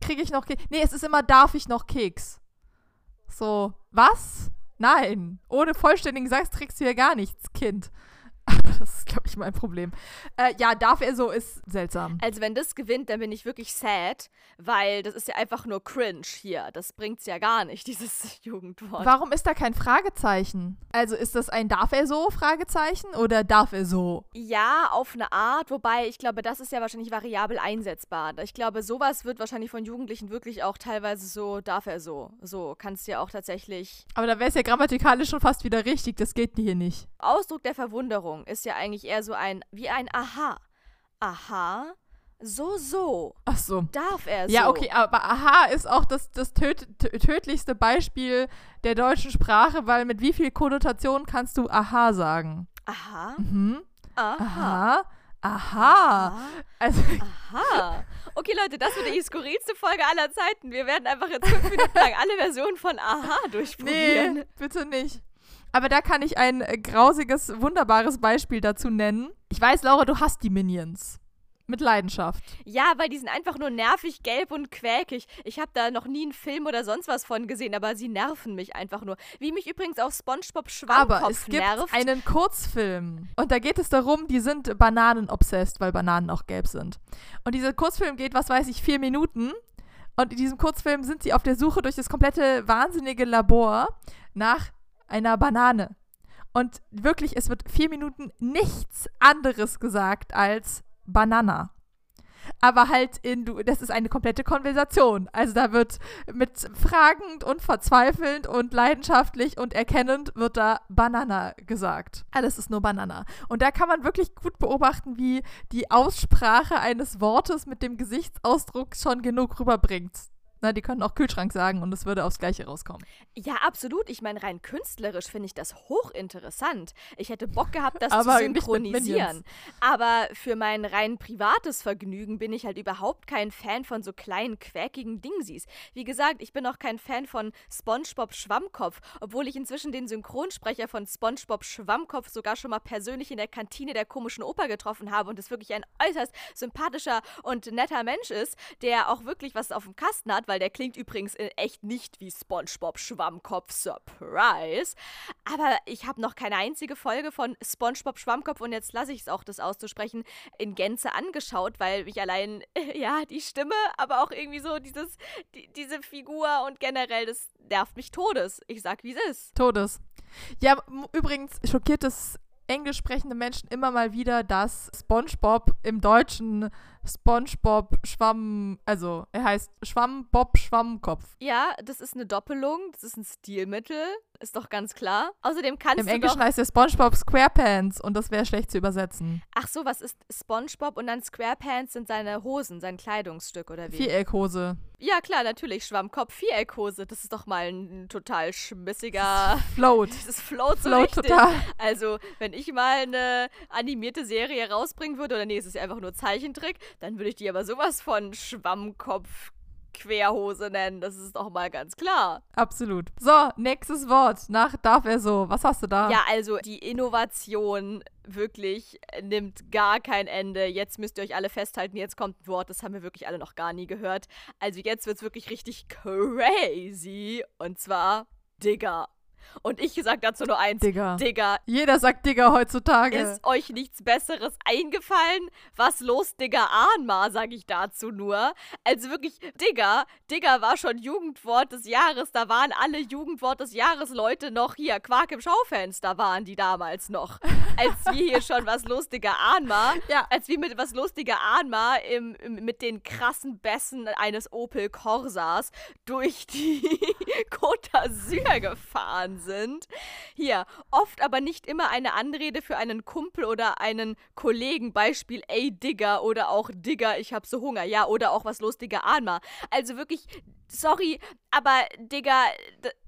Kriege ich noch Keks? Nee, es ist immer darf ich noch Keks. So, was? Nein, ohne vollständigen Satz kriegst du ja gar nichts, Kind. Das ist, glaube ich, mein Problem. Äh, ja, darf er so, ist seltsam. Also wenn das gewinnt, dann bin ich wirklich sad, weil das ist ja einfach nur cringe hier. Das bringt's ja gar nicht, dieses Jugendwort. Warum ist da kein Fragezeichen? Also ist das ein darf er so Fragezeichen oder darf er so? Ja, auf eine Art, wobei ich glaube, das ist ja wahrscheinlich variabel einsetzbar. Ich glaube, sowas wird wahrscheinlich von Jugendlichen wirklich auch teilweise so, darf er so. So, kannst du ja auch tatsächlich. Aber da wäre es ja grammatikalisch schon fast wieder richtig, das geht hier nicht. Ausdruck der Verwunderung ist ja eigentlich eher so ein, wie ein Aha. Aha, so, so. Ach so. Darf er so. Ja, okay, aber aha ist auch das, das töd tödlichste Beispiel der deutschen Sprache, weil mit wie viel Konnotation kannst du aha sagen? Aha. Mhm. Aha. Aha. Aha. Also, Aha. Okay, Leute, das wird die skurrilste Folge aller Zeiten. Wir werden einfach jetzt fünf Minuten lang alle Versionen von Aha durchprobieren. nee, bitte nicht. Aber da kann ich ein äh, grausiges, wunderbares Beispiel dazu nennen. Ich weiß, Laura, du hast die Minions. Mit Leidenschaft. Ja, weil die sind einfach nur nervig, gelb und quäkig. Ich habe da noch nie einen Film oder sonst was von gesehen, aber sie nerven mich einfach nur. Wie mich übrigens auch SpongeBob Schwammkopf Aber es gibt nervt. einen Kurzfilm. Und da geht es darum, die sind Bananen-obsessed, weil Bananen auch gelb sind. Und dieser Kurzfilm geht, was weiß ich, vier Minuten. Und in diesem Kurzfilm sind sie auf der Suche durch das komplette wahnsinnige Labor nach einer Banane. Und wirklich, es wird vier Minuten nichts anderes gesagt als Banana. Aber halt in, du, das ist eine komplette Konversation. Also da wird mit fragend und verzweifelnd und leidenschaftlich und erkennend wird da Banana gesagt. Alles ist nur Banana. Und da kann man wirklich gut beobachten, wie die Aussprache eines Wortes mit dem Gesichtsausdruck schon genug rüberbringt. Na, die können auch Kühlschrank sagen und es würde aufs Gleiche rauskommen. Ja, absolut. Ich meine, rein künstlerisch finde ich das hochinteressant. Ich hätte Bock gehabt, das zu synchronisieren. Aber für mein rein privates Vergnügen bin ich halt überhaupt kein Fan von so kleinen, quäkigen Dingsies. Wie gesagt, ich bin auch kein Fan von SpongeBob Schwammkopf, obwohl ich inzwischen den Synchronsprecher von SpongeBob Schwammkopf sogar schon mal persönlich in der Kantine der komischen Oper getroffen habe und es wirklich ein äußerst sympathischer und netter Mensch ist, der auch wirklich was auf dem Kasten hat, weil der klingt übrigens in echt nicht wie SpongeBob Schwammkopf Surprise. Aber ich habe noch keine einzige Folge von SpongeBob Schwammkopf und jetzt lasse ich es auch, das auszusprechen, in Gänze angeschaut, weil mich allein, ja, die Stimme, aber auch irgendwie so dieses, die, diese Figur und generell, das nervt mich todes. Ich sag, wie es ist. Todes. Ja, übrigens schockiert es englisch sprechende Menschen immer mal wieder, dass SpongeBob im Deutschen SpongeBob Schwamm, also er heißt Schwammbob Schwammkopf. Ja, das ist eine Doppelung, das ist ein Stilmittel, ist doch ganz klar. Außerdem kannst Im du Englischen doch... heißt er SpongeBob SquarePants und das wäre schlecht zu übersetzen. Ach so, was ist SpongeBob und dann SquarePants sind seine Hosen, sein Kleidungsstück oder wie? Viereckhose. Ja, klar, natürlich, Schwammkopf, Viereckhose. Das ist doch mal ein total schmissiger. Float. Das float so Float richtig. total. Also, wenn ich mal eine animierte Serie rausbringen würde, oder nee, es ist ja einfach nur Zeichentrick, dann würde ich die aber sowas von Schwammkopf Querhose nennen. Das ist doch mal ganz klar. Absolut. So, nächstes Wort. Nach darf er so. Was hast du da? Ja, also die Innovation wirklich nimmt gar kein Ende. Jetzt müsst ihr euch alle festhalten, jetzt kommt ein Wort, das haben wir wirklich alle noch gar nie gehört. Also jetzt wird's wirklich richtig crazy. Und zwar Digger. Und ich sag dazu nur eins. Digger. Digger, Jeder sagt Digger heutzutage. ist euch nichts Besseres eingefallen? Was los, Digger Ahnma, sag ich dazu nur. Also wirklich, Digger, Digger war schon Jugendwort des Jahres. Da waren alle Jugendwort des Jahres Leute noch hier. Quark im Schaufenster waren die damals noch. Als wir hier schon was los, Digger Ahnma, Ja. als wir mit was los, Digger Ahnma im, im, mit den krassen Bässen eines Opel Corsas durch die Côte d'Azur gefahren sind. Hier, oft aber nicht immer eine Anrede für einen Kumpel oder einen Kollegen, Beispiel, ey Digger oder auch Digger, ich hab so Hunger, ja, oder auch was los, Digger, Ahnma. Also wirklich, sorry, aber Digger,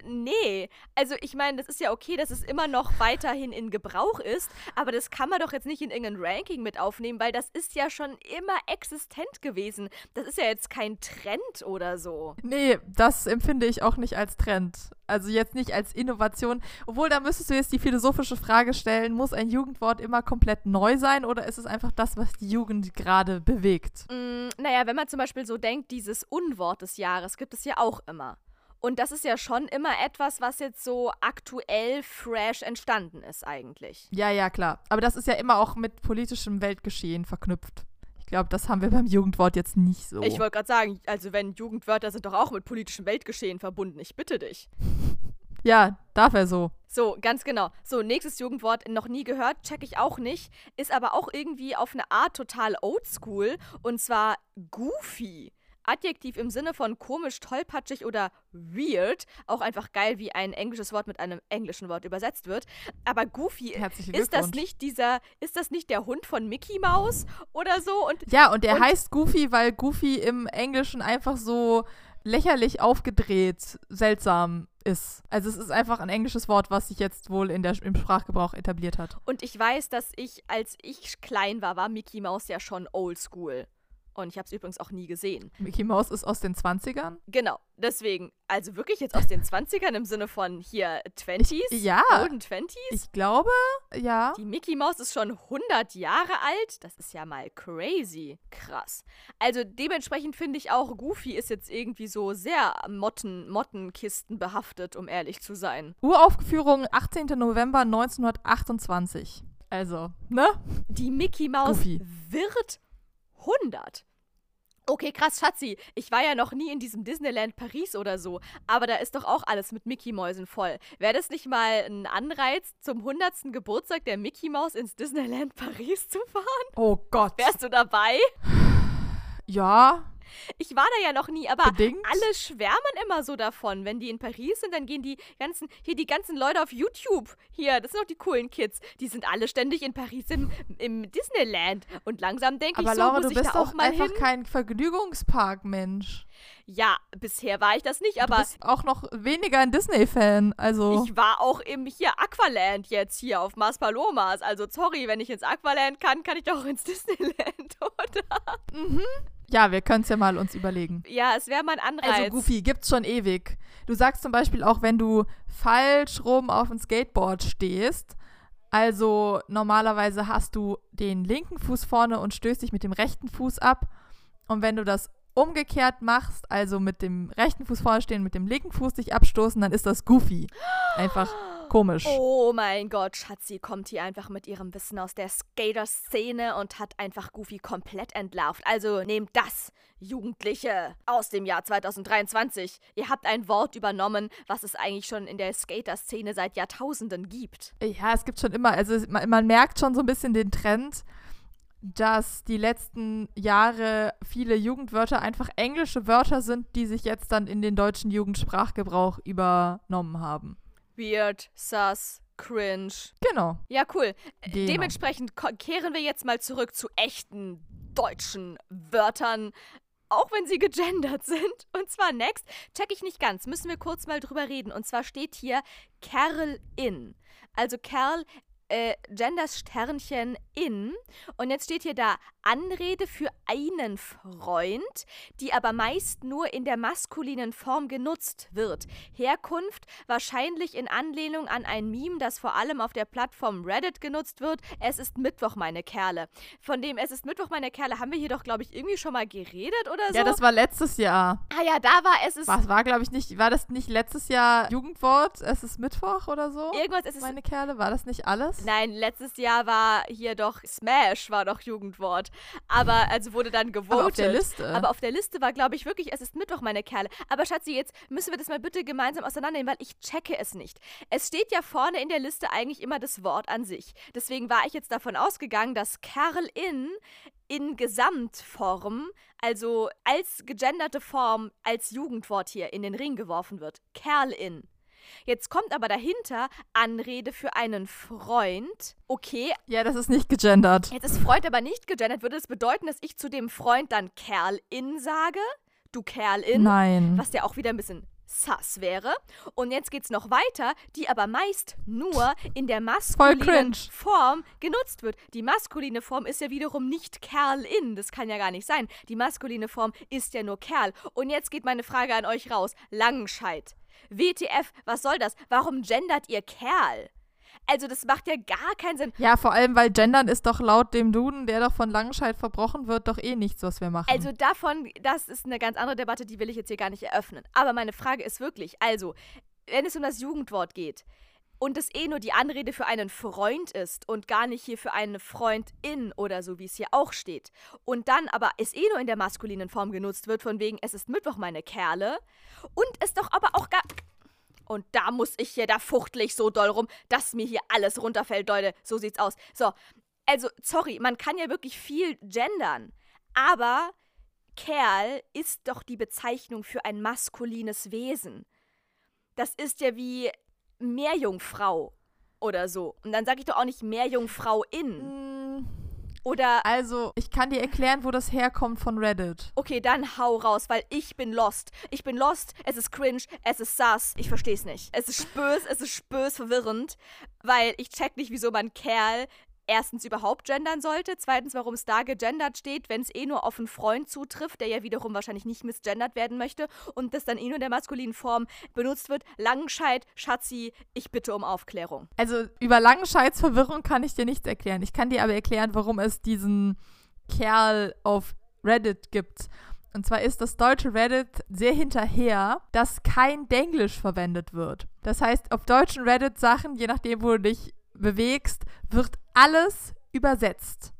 nee. Also ich meine, das ist ja okay, dass es immer noch weiterhin in Gebrauch ist, aber das kann man doch jetzt nicht in irgendein Ranking mit aufnehmen, weil das ist ja schon immer existent gewesen. Das ist ja jetzt kein Trend oder so. Nee, das empfinde ich auch nicht als Trend. Also jetzt nicht als Innovation. Obwohl, da müsstest du jetzt die philosophische Frage stellen, muss ein Jugendwort immer komplett neu sein oder ist es einfach das, was die Jugend gerade bewegt? Mm, naja, wenn man zum Beispiel so denkt, dieses Unwort des Jahres gibt es ja auch immer. Und das ist ja schon immer etwas, was jetzt so aktuell fresh entstanden ist eigentlich. Ja, ja, klar. Aber das ist ja immer auch mit politischem Weltgeschehen verknüpft. Ich glaube, das haben wir beim Jugendwort jetzt nicht so. Ich wollte gerade sagen, also wenn Jugendwörter sind doch auch mit politischem Weltgeschehen verbunden. Ich bitte dich. Ja, darf er so. So, ganz genau. So, nächstes Jugendwort noch nie gehört, check ich auch nicht, ist aber auch irgendwie auf eine Art total oldschool und zwar goofy. Adjektiv im Sinne von komisch, tollpatschig oder weird. Auch einfach geil, wie ein englisches Wort mit einem englischen Wort übersetzt wird. Aber Goofy, ist das nicht dieser, ist das nicht der Hund von Mickey Mouse oder so? Und, ja, und der und heißt Goofy, weil Goofy im Englischen einfach so lächerlich aufgedreht, seltsam ist. Also es ist einfach ein englisches Wort, was sich jetzt wohl in der, im Sprachgebrauch etabliert hat. Und ich weiß, dass ich, als ich klein war, war Mickey Mouse ja schon oldschool. Und ich habe es übrigens auch nie gesehen. Mickey Mouse ist aus den 20ern? Genau, deswegen. Also wirklich jetzt aus den 20ern im Sinne von hier 20s? Ich, ja. Golden 20s? Ich glaube, ja. Die Mickey Mouse ist schon 100 Jahre alt. Das ist ja mal crazy. Krass. Also dementsprechend finde ich auch, Goofy ist jetzt irgendwie so sehr Motten, Mottenkisten behaftet, um ehrlich zu sein. Uraufführung 18. November 1928. Also, ne? Die Mickey Mouse Goofy. wird 100. Okay, krass, Schatzi. Ich war ja noch nie in diesem Disneyland Paris oder so, aber da ist doch auch alles mit Mickey-Mäusen voll. Wäre das nicht mal ein Anreiz, zum 100. Geburtstag der Mickey Maus ins Disneyland Paris zu fahren? Oh Gott. Wärst du dabei? Ja, ich war da ja noch nie, aber Bedingt? alle schwärmen immer so davon. Wenn die in Paris sind, dann gehen die ganzen, hier die ganzen Leute auf YouTube. Hier, das sind doch die coolen Kids. Die sind alle ständig in Paris im, im Disneyland. Und langsam denke ich so, Laura, muss du ich bist da auch doch mal einfach hin. kein Vergnügungspark-Mensch. Ja, bisher war ich das nicht, aber. Du bist auch noch weniger ein Disney-Fan, also. Ich war auch im hier Aqualand jetzt hier auf Mars Palomas. Also sorry, wenn ich ins Aqualand kann, kann ich doch ins Disneyland, oder? Mhm. Ja, wir können es ja mal uns überlegen. Ja, es wäre mal ein Anreiz. Also Goofy gibt's schon ewig. Du sagst zum Beispiel auch, wenn du falsch rum auf dem Skateboard stehst, also normalerweise hast du den linken Fuß vorne und stößt dich mit dem rechten Fuß ab. Und wenn du das umgekehrt machst, also mit dem rechten Fuß vorne stehen, mit dem linken Fuß dich abstoßen, dann ist das Goofy. Einfach komisch. Oh mein Gott, Schatzi kommt hier einfach mit ihrem Wissen aus der Skater-Szene und hat einfach Goofy komplett entlarvt. Also nehmt das, Jugendliche, aus dem Jahr 2023. Ihr habt ein Wort übernommen, was es eigentlich schon in der Skater-Szene seit Jahrtausenden gibt. Ja, es gibt schon immer, also man, man merkt schon so ein bisschen den Trend, dass die letzten Jahre viele Jugendwörter einfach englische Wörter sind, die sich jetzt dann in den deutschen Jugendsprachgebrauch übernommen haben. Weird, sus, cringe. Genau. Ja, cool. Genau. Dementsprechend kehren wir jetzt mal zurück zu echten deutschen Wörtern. Auch wenn sie gegendert sind. Und zwar next, check ich nicht ganz, müssen wir kurz mal drüber reden. Und zwar steht hier Kerl in. Also Kerl äh, Genders Sternchen in. Und jetzt steht hier da Anrede für einen Freund, die aber meist nur in der maskulinen Form genutzt wird. Herkunft wahrscheinlich in Anlehnung an ein Meme, das vor allem auf der Plattform Reddit genutzt wird. Es ist Mittwoch, meine Kerle. Von dem Es ist Mittwoch, meine Kerle haben wir hier doch, glaube ich, irgendwie schon mal geredet oder so. Ja, das war letztes Jahr. ah ja, da war Es ist Was war, glaube ich, nicht, war das nicht letztes Jahr Jugendwort? Es ist Mittwoch oder so? irgendwas, es ist Meine Kerle, war das nicht alles? Nein, letztes Jahr war hier doch Smash war doch Jugendwort. Aber also wurde dann gewotet. Aber auf der Liste. Aber auf der Liste war, glaube ich, wirklich, es ist Mittwoch, meine Kerle. Aber Schatzi, jetzt müssen wir das mal bitte gemeinsam auseinandernehmen, weil ich checke es nicht. Es steht ja vorne in der Liste eigentlich immer das Wort an sich. Deswegen war ich jetzt davon ausgegangen, dass Kerl in in Gesamtform, also als gegenderte Form, als Jugendwort hier in den Ring geworfen wird. Kerl in. Jetzt kommt aber dahinter Anrede für einen Freund. Okay, ja, das ist nicht gegendert. jetzt ist Freund aber nicht gegendert. Würde es bedeuten, dass ich zu dem Freund dann Kerl in sage? Du Kerl in? Nein. Was ja auch wieder ein bisschen sass wäre. Und jetzt geht's noch weiter, die aber meist nur in der maskulinen. Form genutzt wird. Die maskuline Form ist ja wiederum nicht Kerl in. Das kann ja gar nicht sein. Die maskuline Form ist ja nur Kerl. Und jetzt geht meine Frage an euch raus. Langenscheid. WTF, was soll das? Warum gendert ihr Kerl? Also das macht ja gar keinen Sinn. Ja, vor allem, weil Gendern ist doch laut dem Duden, der doch von Langenscheid verbrochen wird, doch eh nichts, was wir machen. Also davon, das ist eine ganz andere Debatte, die will ich jetzt hier gar nicht eröffnen. Aber meine Frage ist wirklich, also, wenn es um das Jugendwort geht und es eh nur die Anrede für einen Freund ist und gar nicht hier für eine Freundin oder so, wie es hier auch steht, und dann aber es eh nur in der maskulinen Form genutzt wird, von wegen, es ist Mittwoch, meine Kerle, und es doch aber auch gar und da muss ich hier, da fuchtel ich so doll rum, dass mir hier alles runterfällt, Leute. So sieht's aus. So, also, sorry, man kann ja wirklich viel gendern. Aber Kerl ist doch die Bezeichnung für ein maskulines Wesen. Das ist ja wie Meerjungfrau oder so. Und dann sage ich doch auch nicht Meerjungfrauin. Mm, Oder Also, ich kann dir erklären, wo das herkommt von Reddit. Okay, dann hau raus, weil ich bin lost. Ich bin lost, es ist cringe, es ist sass. Ich versteh's nicht. Es ist spös, es ist spös verwirrend, weil ich check nicht, wieso man Kerl erstens überhaupt gendern sollte, zweitens, warum es da gegendert steht, wenn es eh nur auf einen Freund zutrifft, der ja wiederum wahrscheinlich nicht misgendert werden möchte und das dann eh nur in der maskulinen Form benutzt wird. Langenscheid, Schatzi, ich bitte um Aufklärung. Also, über Langenscheids Verwirrung kann ich dir nichts erklären. Ich kann dir aber erklären, warum es diesen Kerl auf Reddit gibt. Und zwar ist das deutsche Reddit sehr hinterher, dass kein Denglisch verwendet wird. Das heißt, auf deutschen Reddit-Sachen, je nachdem, wo du dich bewegst, wird alles übersetzt.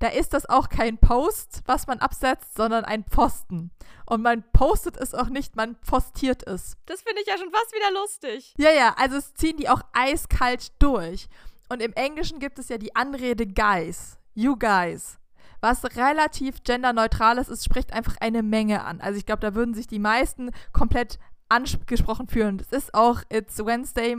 Da ist das auch kein Post, was man absetzt, sondern ein Pfosten. Und man postet es auch nicht, man postiert es. Das finde ich ja schon fast wieder lustig. Ja, ja, also es ziehen die auch eiskalt durch. Und im Englischen gibt es ja die Anrede guys, you guys. Was relativ genderneutral ist, es spricht einfach eine Menge an. Also ich glaube, da würden sich die meisten komplett angesprochen fühlen. Das ist auch It's Wednesday,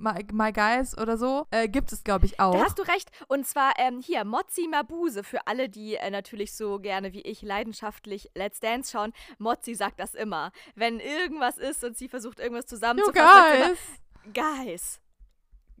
My, my Guys oder so. Äh, gibt es, glaube ich, auch. Da hast du recht. Und zwar ähm, hier, Mozzi Mabuse, für alle, die äh, natürlich so gerne wie ich leidenschaftlich Let's Dance schauen. Mozzi sagt das immer. Wenn irgendwas ist und sie versucht, irgendwas you zusammenzufassen, sie guys. immer, Guys.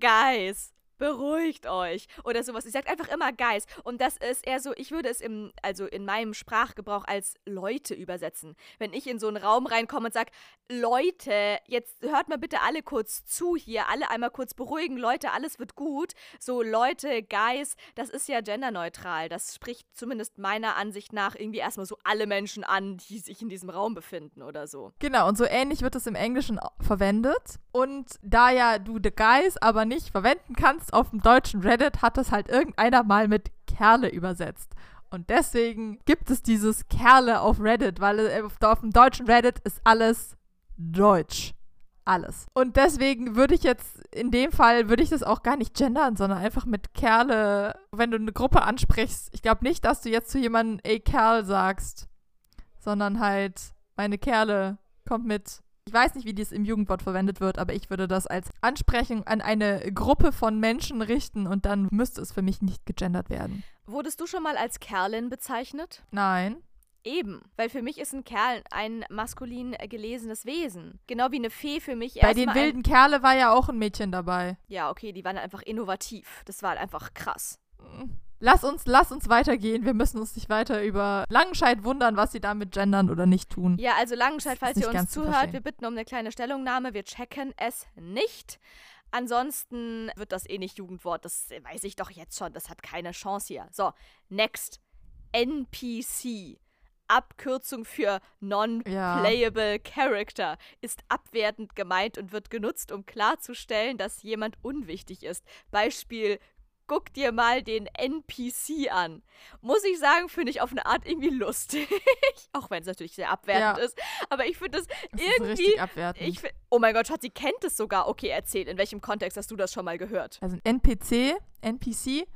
Guys. Beruhigt euch. Oder sowas. Sie sagt einfach immer Guys. Und das ist eher so, ich würde es im, also in meinem Sprachgebrauch als Leute übersetzen. Wenn ich in so einen Raum reinkomme und sage, Leute, jetzt hört mal bitte alle kurz zu hier, alle einmal kurz beruhigen, Leute, alles wird gut. So, Leute, Guys, das ist ja genderneutral. Das spricht zumindest meiner Ansicht nach irgendwie erstmal so alle Menschen an, die sich in diesem Raum befinden oder so. Genau, und so ähnlich wird es im Englischen verwendet. Und da ja du the guys aber nicht verwenden kannst auf dem deutschen Reddit, hat es halt irgendeiner mal mit Kerle übersetzt. Und deswegen gibt es dieses Kerle auf Reddit, weil äh, auf, auf dem deutschen Reddit ist alles Deutsch. Alles. Und deswegen würde ich jetzt, in dem Fall, würde ich das auch gar nicht gendern, sondern einfach mit Kerle, wenn du eine Gruppe ansprichst. Ich glaube nicht, dass du jetzt zu jemandem, ey Kerl sagst, sondern halt, meine Kerle, kommt mit. Ich weiß nicht, wie dies im Jugendwort verwendet wird, aber ich würde das als Ansprechung an eine Gruppe von Menschen richten und dann müsste es für mich nicht gegendert werden. Wurdest du schon mal als Kerlin bezeichnet? Nein. Eben, weil für mich ist ein Kerl ein maskulin gelesenes Wesen. Genau wie eine Fee für mich Bei den wilden Kerle war ja auch ein Mädchen dabei. Ja, okay, die waren einfach innovativ. Das war halt einfach krass. Lass uns, lass uns weitergehen. Wir müssen uns nicht weiter über Langenscheid wundern, was sie damit gendern oder nicht tun. Ja, also Langenscheid, falls ihr uns zuhört, wir bitten um eine kleine Stellungnahme. Wir checken es nicht. Ansonsten wird das eh nicht Jugendwort. Das weiß ich doch jetzt schon. Das hat keine Chance hier. So, next. NPC. Abkürzung für Non-Playable Character ist abwertend gemeint und wird genutzt, um klarzustellen, dass jemand unwichtig ist. Beispiel, guck dir mal den NPC an. Muss ich sagen, finde ich auf eine Art irgendwie lustig. Auch wenn es natürlich sehr abwertend Ja. ist. Aber ich finde es Das ist irgendwie. Ich, fi- oh mein Gott, Schatz, sie kennt es sogar. Okay, erzähl, in welchem Kontext hast du das schon mal gehört? Also ein NPC, NPC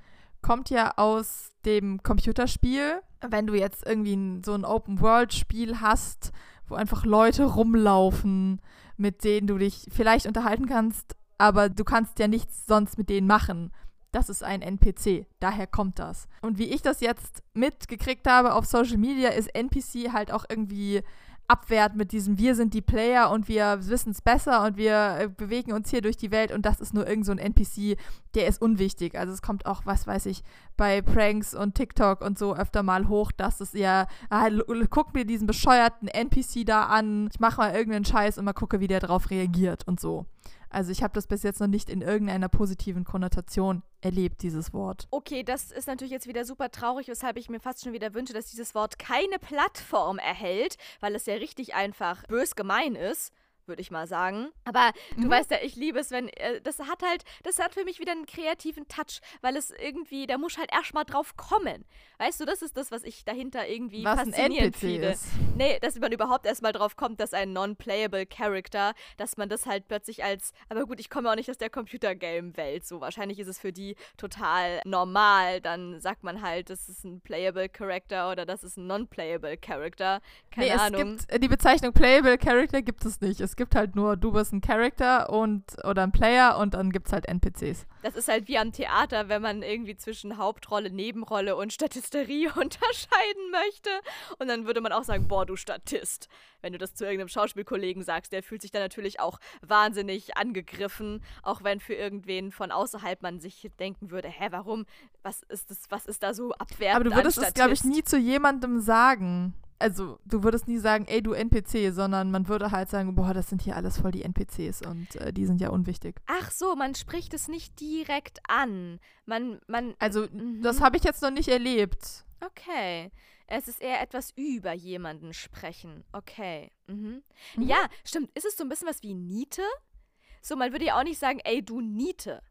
kommt ja aus dem Computerspiel. Wenn du jetzt irgendwie so ein Open-World-Spiel hast, wo einfach Leute rumlaufen, mit denen du dich vielleicht unterhalten kannst, aber du kannst ja nichts sonst mit denen machen. Das ist ein NPC. Daher kommt das. Und wie ich das jetzt mitgekriegt habe auf Social Media, ist NPC halt auch irgendwie abwehrt mit diesem Wir sind die Player und wir wissen es besser und wir äh, bewegen uns hier durch die Welt und das ist nur irgend so ein NPC, der ist unwichtig. Also es kommt auch, was weiß ich, bei Pranks und TikTok und so öfter mal hoch, dass es ja, ah, guck mir diesen bescheuerten NPC da an, ich mache mal irgendeinen Scheiß und mal gucke, wie der drauf reagiert und so. Also ich habe das bis jetzt noch nicht in irgendeiner positiven Konnotation erlebt, dieses Wort. Okay, das ist natürlich jetzt wieder super traurig, weshalb ich mir fast schon wieder wünsche, dass dieses Wort keine Plattform erhält, weil es ja richtig einfach bös gemein ist würde ich mal sagen. Aber du mhm. weißt ja, ich liebe es, wenn äh, das hat halt, das hat für mich wieder einen kreativen Touch, weil es irgendwie, da muss halt erstmal drauf kommen. Weißt du, das ist das, was ich dahinter irgendwie was faszinierend finde. Ist. Nee, dass man überhaupt erstmal drauf kommt, dass ein non-playable Character, dass man das halt plötzlich als, aber gut, ich komme auch nicht aus der Computergame-Welt, so wahrscheinlich ist es für die total normal, dann sagt man halt, das ist ein playable Character oder das ist ein non-playable Character. Keine nee, Ahnung. Gibt, die Bezeichnung playable Character gibt es nicht. Es es gibt halt nur, du bist ein Character und oder ein Player und dann gibt es halt NPCs. Das ist halt wie am Theater, wenn man irgendwie zwischen Hauptrolle, Nebenrolle und Statisterie unterscheiden möchte. Und dann würde man auch sagen, boah, du Statist. Wenn du das zu irgendeinem Schauspielkollegen sagst, der fühlt sich dann natürlich auch wahnsinnig angegriffen, auch wenn für irgendwen von außerhalb man sich denken würde, hä, warum? Was ist das, was ist da so abwertend? Aber du würdest es, glaube ich, nie zu jemandem sagen also du würdest nie sagen, ey, du NPC, sondern man würde halt sagen, boah, das sind hier alles voll die NPCs und äh, die sind ja unwichtig. Ach so, man spricht es nicht direkt an. Man, man. Also, mhm. das habe ich jetzt noch nicht erlebt. Okay. Es ist eher etwas über jemanden sprechen. Okay. Mhm. Mhm. Ja, stimmt. Ist es so ein bisschen was wie Niete? So, man würde ja auch nicht sagen, ey, du Niete.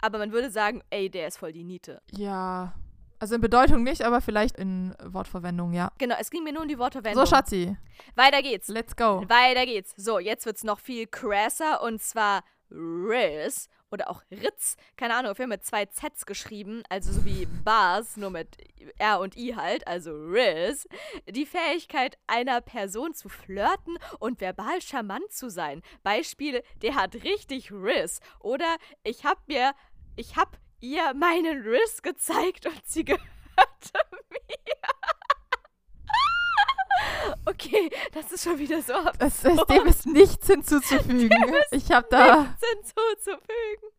Aber man würde sagen, ey, der ist voll die Niete. Ja. Also in Bedeutung nicht, aber vielleicht in Wortverwendung, ja. Genau, es ging mir nur um die Wortverwendung. So, Schatzi. Weiter geht's. Let's go. Weiter geht's. So, jetzt wird's noch viel crasser und zwar Riz oder auch Ritz. Keine Ahnung, wir haben mit zwei Zs geschrieben, also so wie Bars, nur mit R und I halt, also Riz. Die Fähigkeit einer Person zu flirten und verbal charmant zu sein. Beispiel, der hat richtig Riz. Oder ich hab mir, ich hab ihr meinen Riss gezeigt und sie gehörte mir. Okay, das ist schon wieder so das ist, Dem ist nichts hinzuzufügen. Ist ich habe da nichts hinzuzufügen.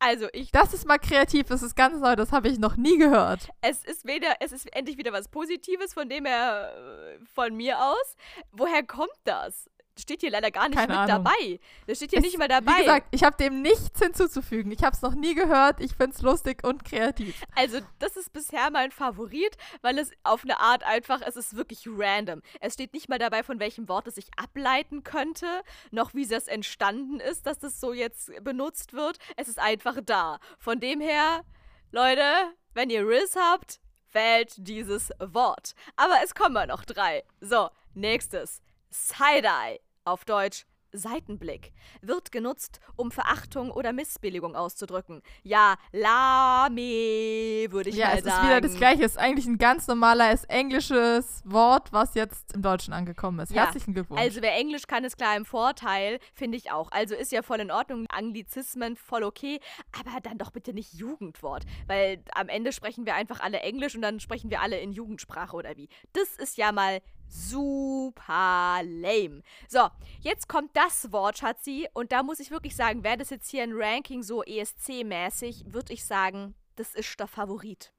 Also ich. Das ist mal kreativ, das ist ganz neu, das habe ich noch nie gehört. Es ist weder, es ist endlich wieder was Positives, von dem her äh, von mir aus. Woher kommt das? Steht hier leider gar nicht Keine mit Ahnung. dabei. Das steht hier es, nicht mal dabei. Wie gesagt, ich habe dem nichts hinzuzufügen. Ich habe es noch nie gehört. Ich finde es lustig und kreativ. Also, das ist bisher mein Favorit, weil es auf eine Art einfach, es ist wirklich random. Es steht nicht mal dabei, von welchem Wort es sich ableiten könnte, noch wie das entstanden ist, dass das so jetzt benutzt wird. Es ist einfach da. Von dem her, Leute, wenn ihr Riz habt, wählt dieses Wort. Aber es kommen noch drei. So, nächstes. Side-Eye auf Deutsch Seitenblick wird genutzt, um Verachtung oder Missbilligung auszudrücken. Ja, Lame, würde ich ja, mal sagen. Ja, es ist wieder das Gleiche. Es ist eigentlich ein ganz normales englisches Wort, was jetzt im Deutschen angekommen ist. Ja, Herzlichen Glückwunsch. Also wer Englisch kann, ist klar im Vorteil, finde ich auch. Also ist ja voll in Ordnung, Anglizismen voll okay, aber dann doch bitte nicht Jugendwort, weil am Ende sprechen wir einfach alle Englisch und dann sprechen wir alle in Jugendsprache oder wie. Das ist ja mal super lame. So, jetzt kommt das Wort, Schatzi. Und da muss ich wirklich sagen, wäre das jetzt hier ein Ranking so ESC-mäßig, würde ich sagen, das ist der Favorit.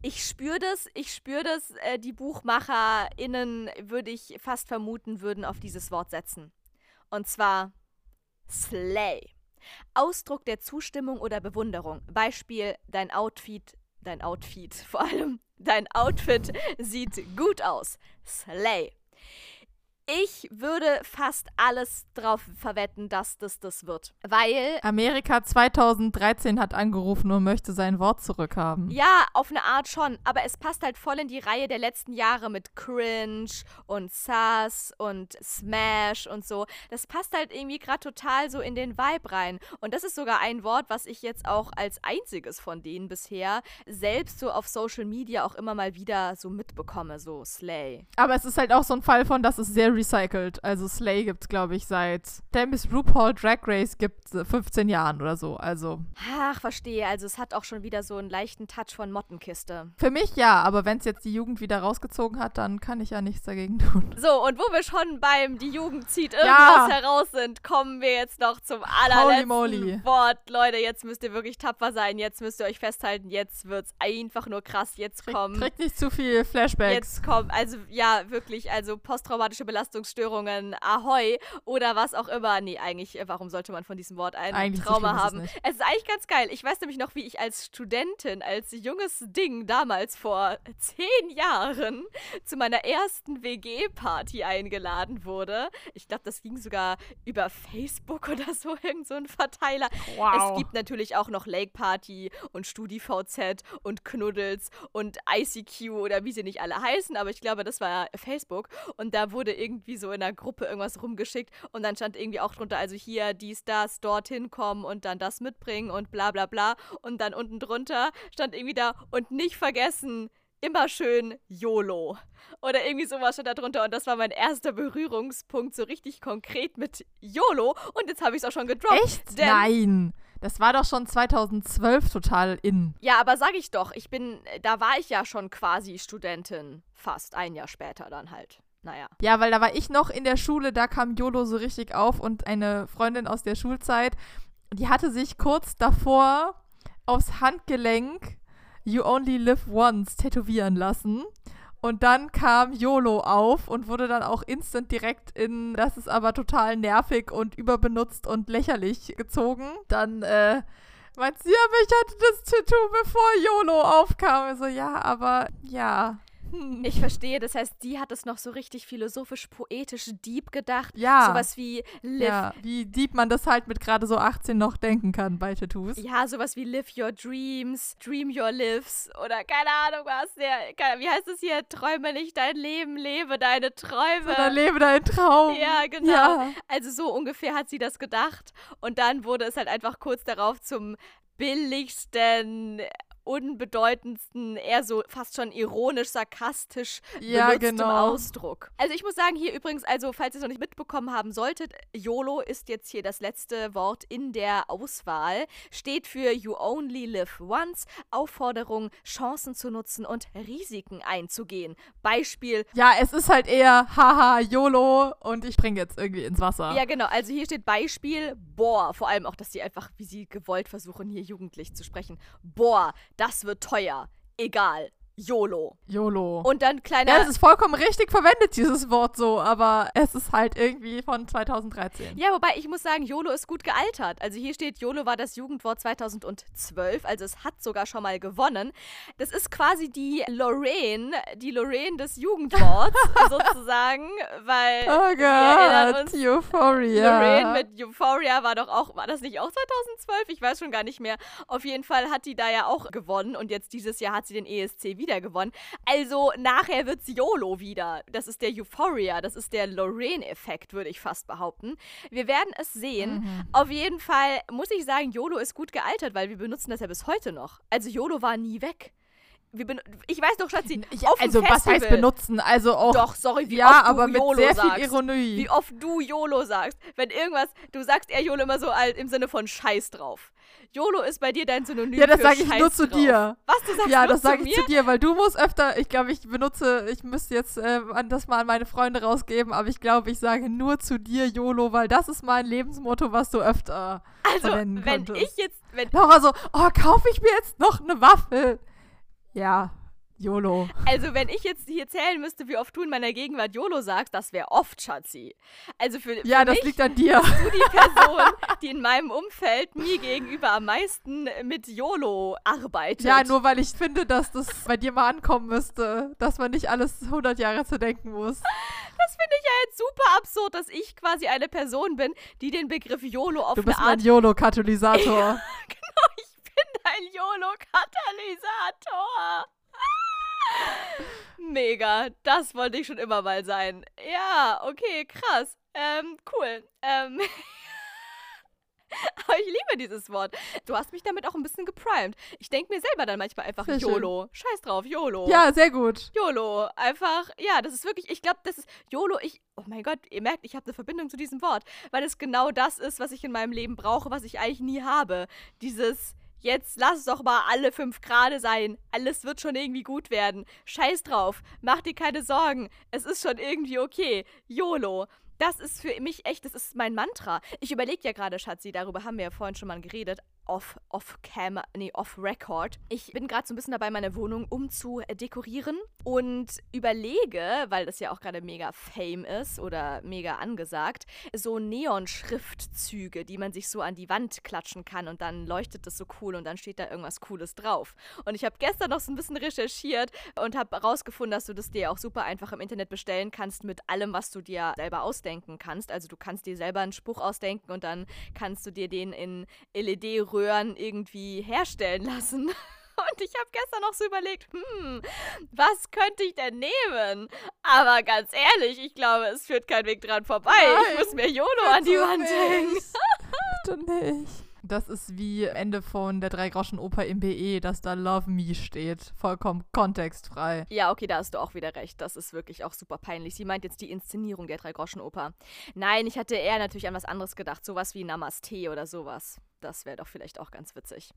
Ich spüre das, ich spüre das, äh, die BuchmacherInnen, würde ich fast vermuten, würden auf dieses Wort setzen. Und zwar Slay. Ausdruck der Zustimmung oder Bewunderung. Beispiel, dein Outfit, dein Outfit vor allem, Dein Outfit sieht gut aus. Slay. Ich würde fast alles drauf verwetten, dass das das wird. Weil. Amerika 2013 hat angerufen und möchte sein Wort zurückhaben. Ja, auf eine Art schon. Aber es passt halt voll in die Reihe der letzten Jahre mit Cringe und Sass und Smash und so. Das passt halt irgendwie gerade total so in den Vibe rein. Und das ist sogar ein Wort, was ich jetzt auch als einziges von denen bisher selbst so auf Social Media auch immer mal wieder so mitbekomme. So Slay. Aber es ist halt auch so ein Fall von, dass es sehr recycelt. Also Slay gibt es, glaube ich, seit Demis RuPaul Drag Race gibt 15 Jahren oder so. Also. Ach, verstehe. Also es hat auch schon wieder so einen leichten Touch von Mottenkiste. Für mich ja, aber wenn es jetzt die Jugend wieder rausgezogen hat, dann kann ich ja nichts dagegen tun. So, und wo wir schon beim Die Jugend zieht irgendwas ja. heraus sind, kommen wir jetzt noch zum allerletzten Wort. Leute, jetzt müsst ihr wirklich tapfer sein. Jetzt müsst ihr euch festhalten. Jetzt wird es einfach nur krass. Jetzt kommen. Kriegt nicht zu viel Flashbacks. Jetzt kommt, also ja, wirklich, also posttraumatische Belastung Belastungsstörungen, Ahoi oder was auch immer. Nee, eigentlich, äh, warum sollte man von diesem Wort ein Eigentlich so Trauma ist es haben? nicht. Es ist eigentlich ganz geil. Ich weiß nämlich noch, wie ich als Studentin, als junges Ding damals vor zehn Jahren zu meiner ersten WG-Party eingeladen wurde. Ich glaube, das ging sogar über Facebook oder so, irgend so ein Verteiler. Es gibt natürlich auch noch Lake Party und StudiVZ und Knuddels und ICQ oder wie sie nicht alle heißen, aber ich glaube, das war Facebook. Und da wurde irgendwie so in der Gruppe irgendwas rumgeschickt und dann stand irgendwie auch drunter, also hier dies, das, dorthin kommen und dann das mitbringen und bla bla bla. Und dann unten drunter stand irgendwie da und nicht vergessen, immer schön YOLO. Oder irgendwie sowas stand da drunter und das war mein erster Berührungspunkt so richtig konkret mit YOLO und jetzt habe ich es auch schon gedroppt. Echt? Nein. Das war doch schon 2012 total in. Ja, aber sag ich doch, ich bin, da war ich ja schon quasi Studentin, fast ein Jahr später dann halt. Naja. Ja, weil da war ich noch in der Schule, da kam YOLO so richtig auf und eine Freundin aus der Schulzeit, die hatte sich kurz davor aufs Handgelenk You Only Live Once tätowieren lassen. Und dann kam YOLO auf und wurde dann auch instant direkt in, das ist aber total nervig und überbenutzt und lächerlich gezogen. Dann, äh, meint sie, ja, aber ich hatte das Tattoo, bevor YOLO aufkam. Ich so, ja, aber, ja. Ich verstehe, das heißt, die hat es noch so richtig philosophisch, poetisch, deep gedacht. Ja. Sowas wie live. Ja, wie deep man das halt mit gerade so 18 noch denken kann bei Tattoos. Ja, sowas wie Live Your Dreams, Dream Your Lives oder keine Ahnung was. Der, keine, wie heißt es hier? Träume nicht dein Leben, lebe deine Träume. Oder lebe dein Traum. Ja, genau. Ja. Also so ungefähr hat sie das gedacht. Und dann wurde es halt einfach kurz darauf zum billigsten, unbedeutendsten, eher so fast schon ironisch, sarkastisch Ja, benutztem genau. Ausdruck. Also ich muss sagen, hier übrigens, also falls ihr es noch nicht mitbekommen haben solltet, YOLO ist jetzt hier das letzte Wort in der Auswahl, steht für You Only Live Once, Aufforderung, Chancen zu nutzen und Risiken einzugehen. Beispiel, Ja, es ist halt eher, haha, YOLO und ich spring jetzt irgendwie ins Wasser. Ja, genau. Also hier steht Beispiel, boah, vor allem auch, dass sie einfach, wie sie gewollt versuchen, hier jugendlich zu sprechen. Boah, das wird teuer. Egal. YOLO. YOLO. Und dann kleiner. ja, das ist vollkommen richtig verwendet, dieses Wort so, aber es ist halt irgendwie von 2013. Ja, wobei ich muss sagen, YOLO ist gut gealtert. Also hier steht, YOLO war das Jugendwort 2012, also es hat sogar schon mal gewonnen. Das ist quasi die Lorraine, die Lorraine des Jugendworts sozusagen, weil Oh Gott, Euphoria. Lorraine mit Euphoria war doch auch, war das nicht auch 2012? Ich weiß schon gar nicht mehr. Auf jeden Fall hat die da ja auch gewonnen und jetzt dieses Jahr hat sie den ESC wieder gewonnen. Also nachher wird's YOLO wieder. Das ist der Euphoria, das ist der Lorraine-Effekt, würde ich fast behaupten. Wir werden es sehen. Mhm. Auf jeden Fall muss ich sagen, YOLO ist gut gealtert, weil wir benutzen das ja bis heute noch. Also YOLO war nie weg. Ich weiß doch, Schatzi, Ich, auf also, was heißt benutzen? Also auch. Doch, sorry, wie ja, oft du aber mit YOLO sehr sagst viel Ironie. wie oft du YOLO sagst. Wenn irgendwas, du sagst eher YOLO immer so alt im Sinne von Scheiß drauf. YOLO ist bei dir dein Synonym ja, das sage ich Scheiß nur zu drauf. dir. Was, du sagst Ja, das sage ich zu dir, weil du musst öfter, ich glaube, ich benutze, ich müsste jetzt äh, an das mal an meine Freunde rausgeben, aber ich glaube, ich sage nur zu dir YOLO, weil das ist mein Lebensmotto, was du öfter Also, wenn könntest. ich jetzt, wenn, Laura so, oh, kaufe ich mir jetzt noch eine Waffel? Ja, YOLO. also wenn ich jetzt hier zählen müsste, wie oft du in meiner Gegenwart YOLO sagst, das wäre oft, Schatzi. Also für, Ja, für das mich liegt an dir. bist du die Person, die in meinem Umfeld mir gegenüber am meisten mit YOLO arbeitet. Ja, nur weil ich finde, dass das bei dir mal ankommen müsste, dass man nicht alles 100 Jahre zu denken muss. Das finde ich ja jetzt super absurd, dass ich quasi eine Person bin, die den Begriff YOLO auf Du bist mein YOLO-Katalysator. Ich bin ein YOLO-Katalysator. Mega, das wollte ich schon immer mal sein. Ja, okay, krass. Ähm, cool. Ähm. Aber ich liebe dieses Wort. Du hast mich damit auch ein bisschen geprimed. Ich denke mir selber dann manchmal einfach Sehr schön. YOLO. Scheiß drauf, YOLO. ja, sehr gut. YOLO. Einfach, ja, das ist wirklich, ich glaube, das ist YOLO. Ich, oh mein Gott, ihr merkt, ich habe eine Verbindung zu diesem Wort, weil es genau das ist, was ich in meinem Leben brauche, was ich eigentlich nie habe. Dieses, jetzt lass es doch mal alle fünf Grade sein. Alles wird schon irgendwie gut werden. Scheiß drauf. Mach dir keine Sorgen. Es ist schon irgendwie okay. YOLO. Das ist für mich echt, das ist mein Mantra. Ich überlege ja gerade, Schatzi, darüber haben wir ja vorhin schon mal geredet. Off, off cam, nee, off record. Ich bin gerade so ein bisschen dabei, meine Wohnung umzudekorieren und überlege, weil das ja auch gerade mega fame ist oder mega angesagt, so Neon-Schriftzüge, die man sich so an die Wand klatschen kann und dann leuchtet das so cool und dann steht da irgendwas Cooles drauf. Und ich habe gestern noch so ein bisschen recherchiert und habe herausgefunden, dass du das dir auch super einfach im Internet bestellen kannst mit allem, was du dir selber ausdenken kannst. Also du kannst dir selber einen Spruch ausdenken und dann kannst du dir den in LED-Röhren irgendwie herstellen lassen. Und ich habe gestern noch so überlegt, hm, was könnte ich denn nehmen? Aber ganz ehrlich, ich glaube, es führt kein Weg dran vorbei. Nein, ich muss mir Yono an die Wand hängen. Bitte nicht. Das ist wie Ende von der Drei-Groschen-Oper im BE, dass da Love Me steht. Vollkommen kontextfrei. Ja, okay, da hast du auch wieder recht. Das ist wirklich auch super peinlich. Sie meint jetzt die Inszenierung der Drei-Groschen-Oper. Nein, ich hatte eher natürlich an was anderes gedacht. Sowas wie Namaste oder sowas. Das wäre doch vielleicht auch ganz witzig.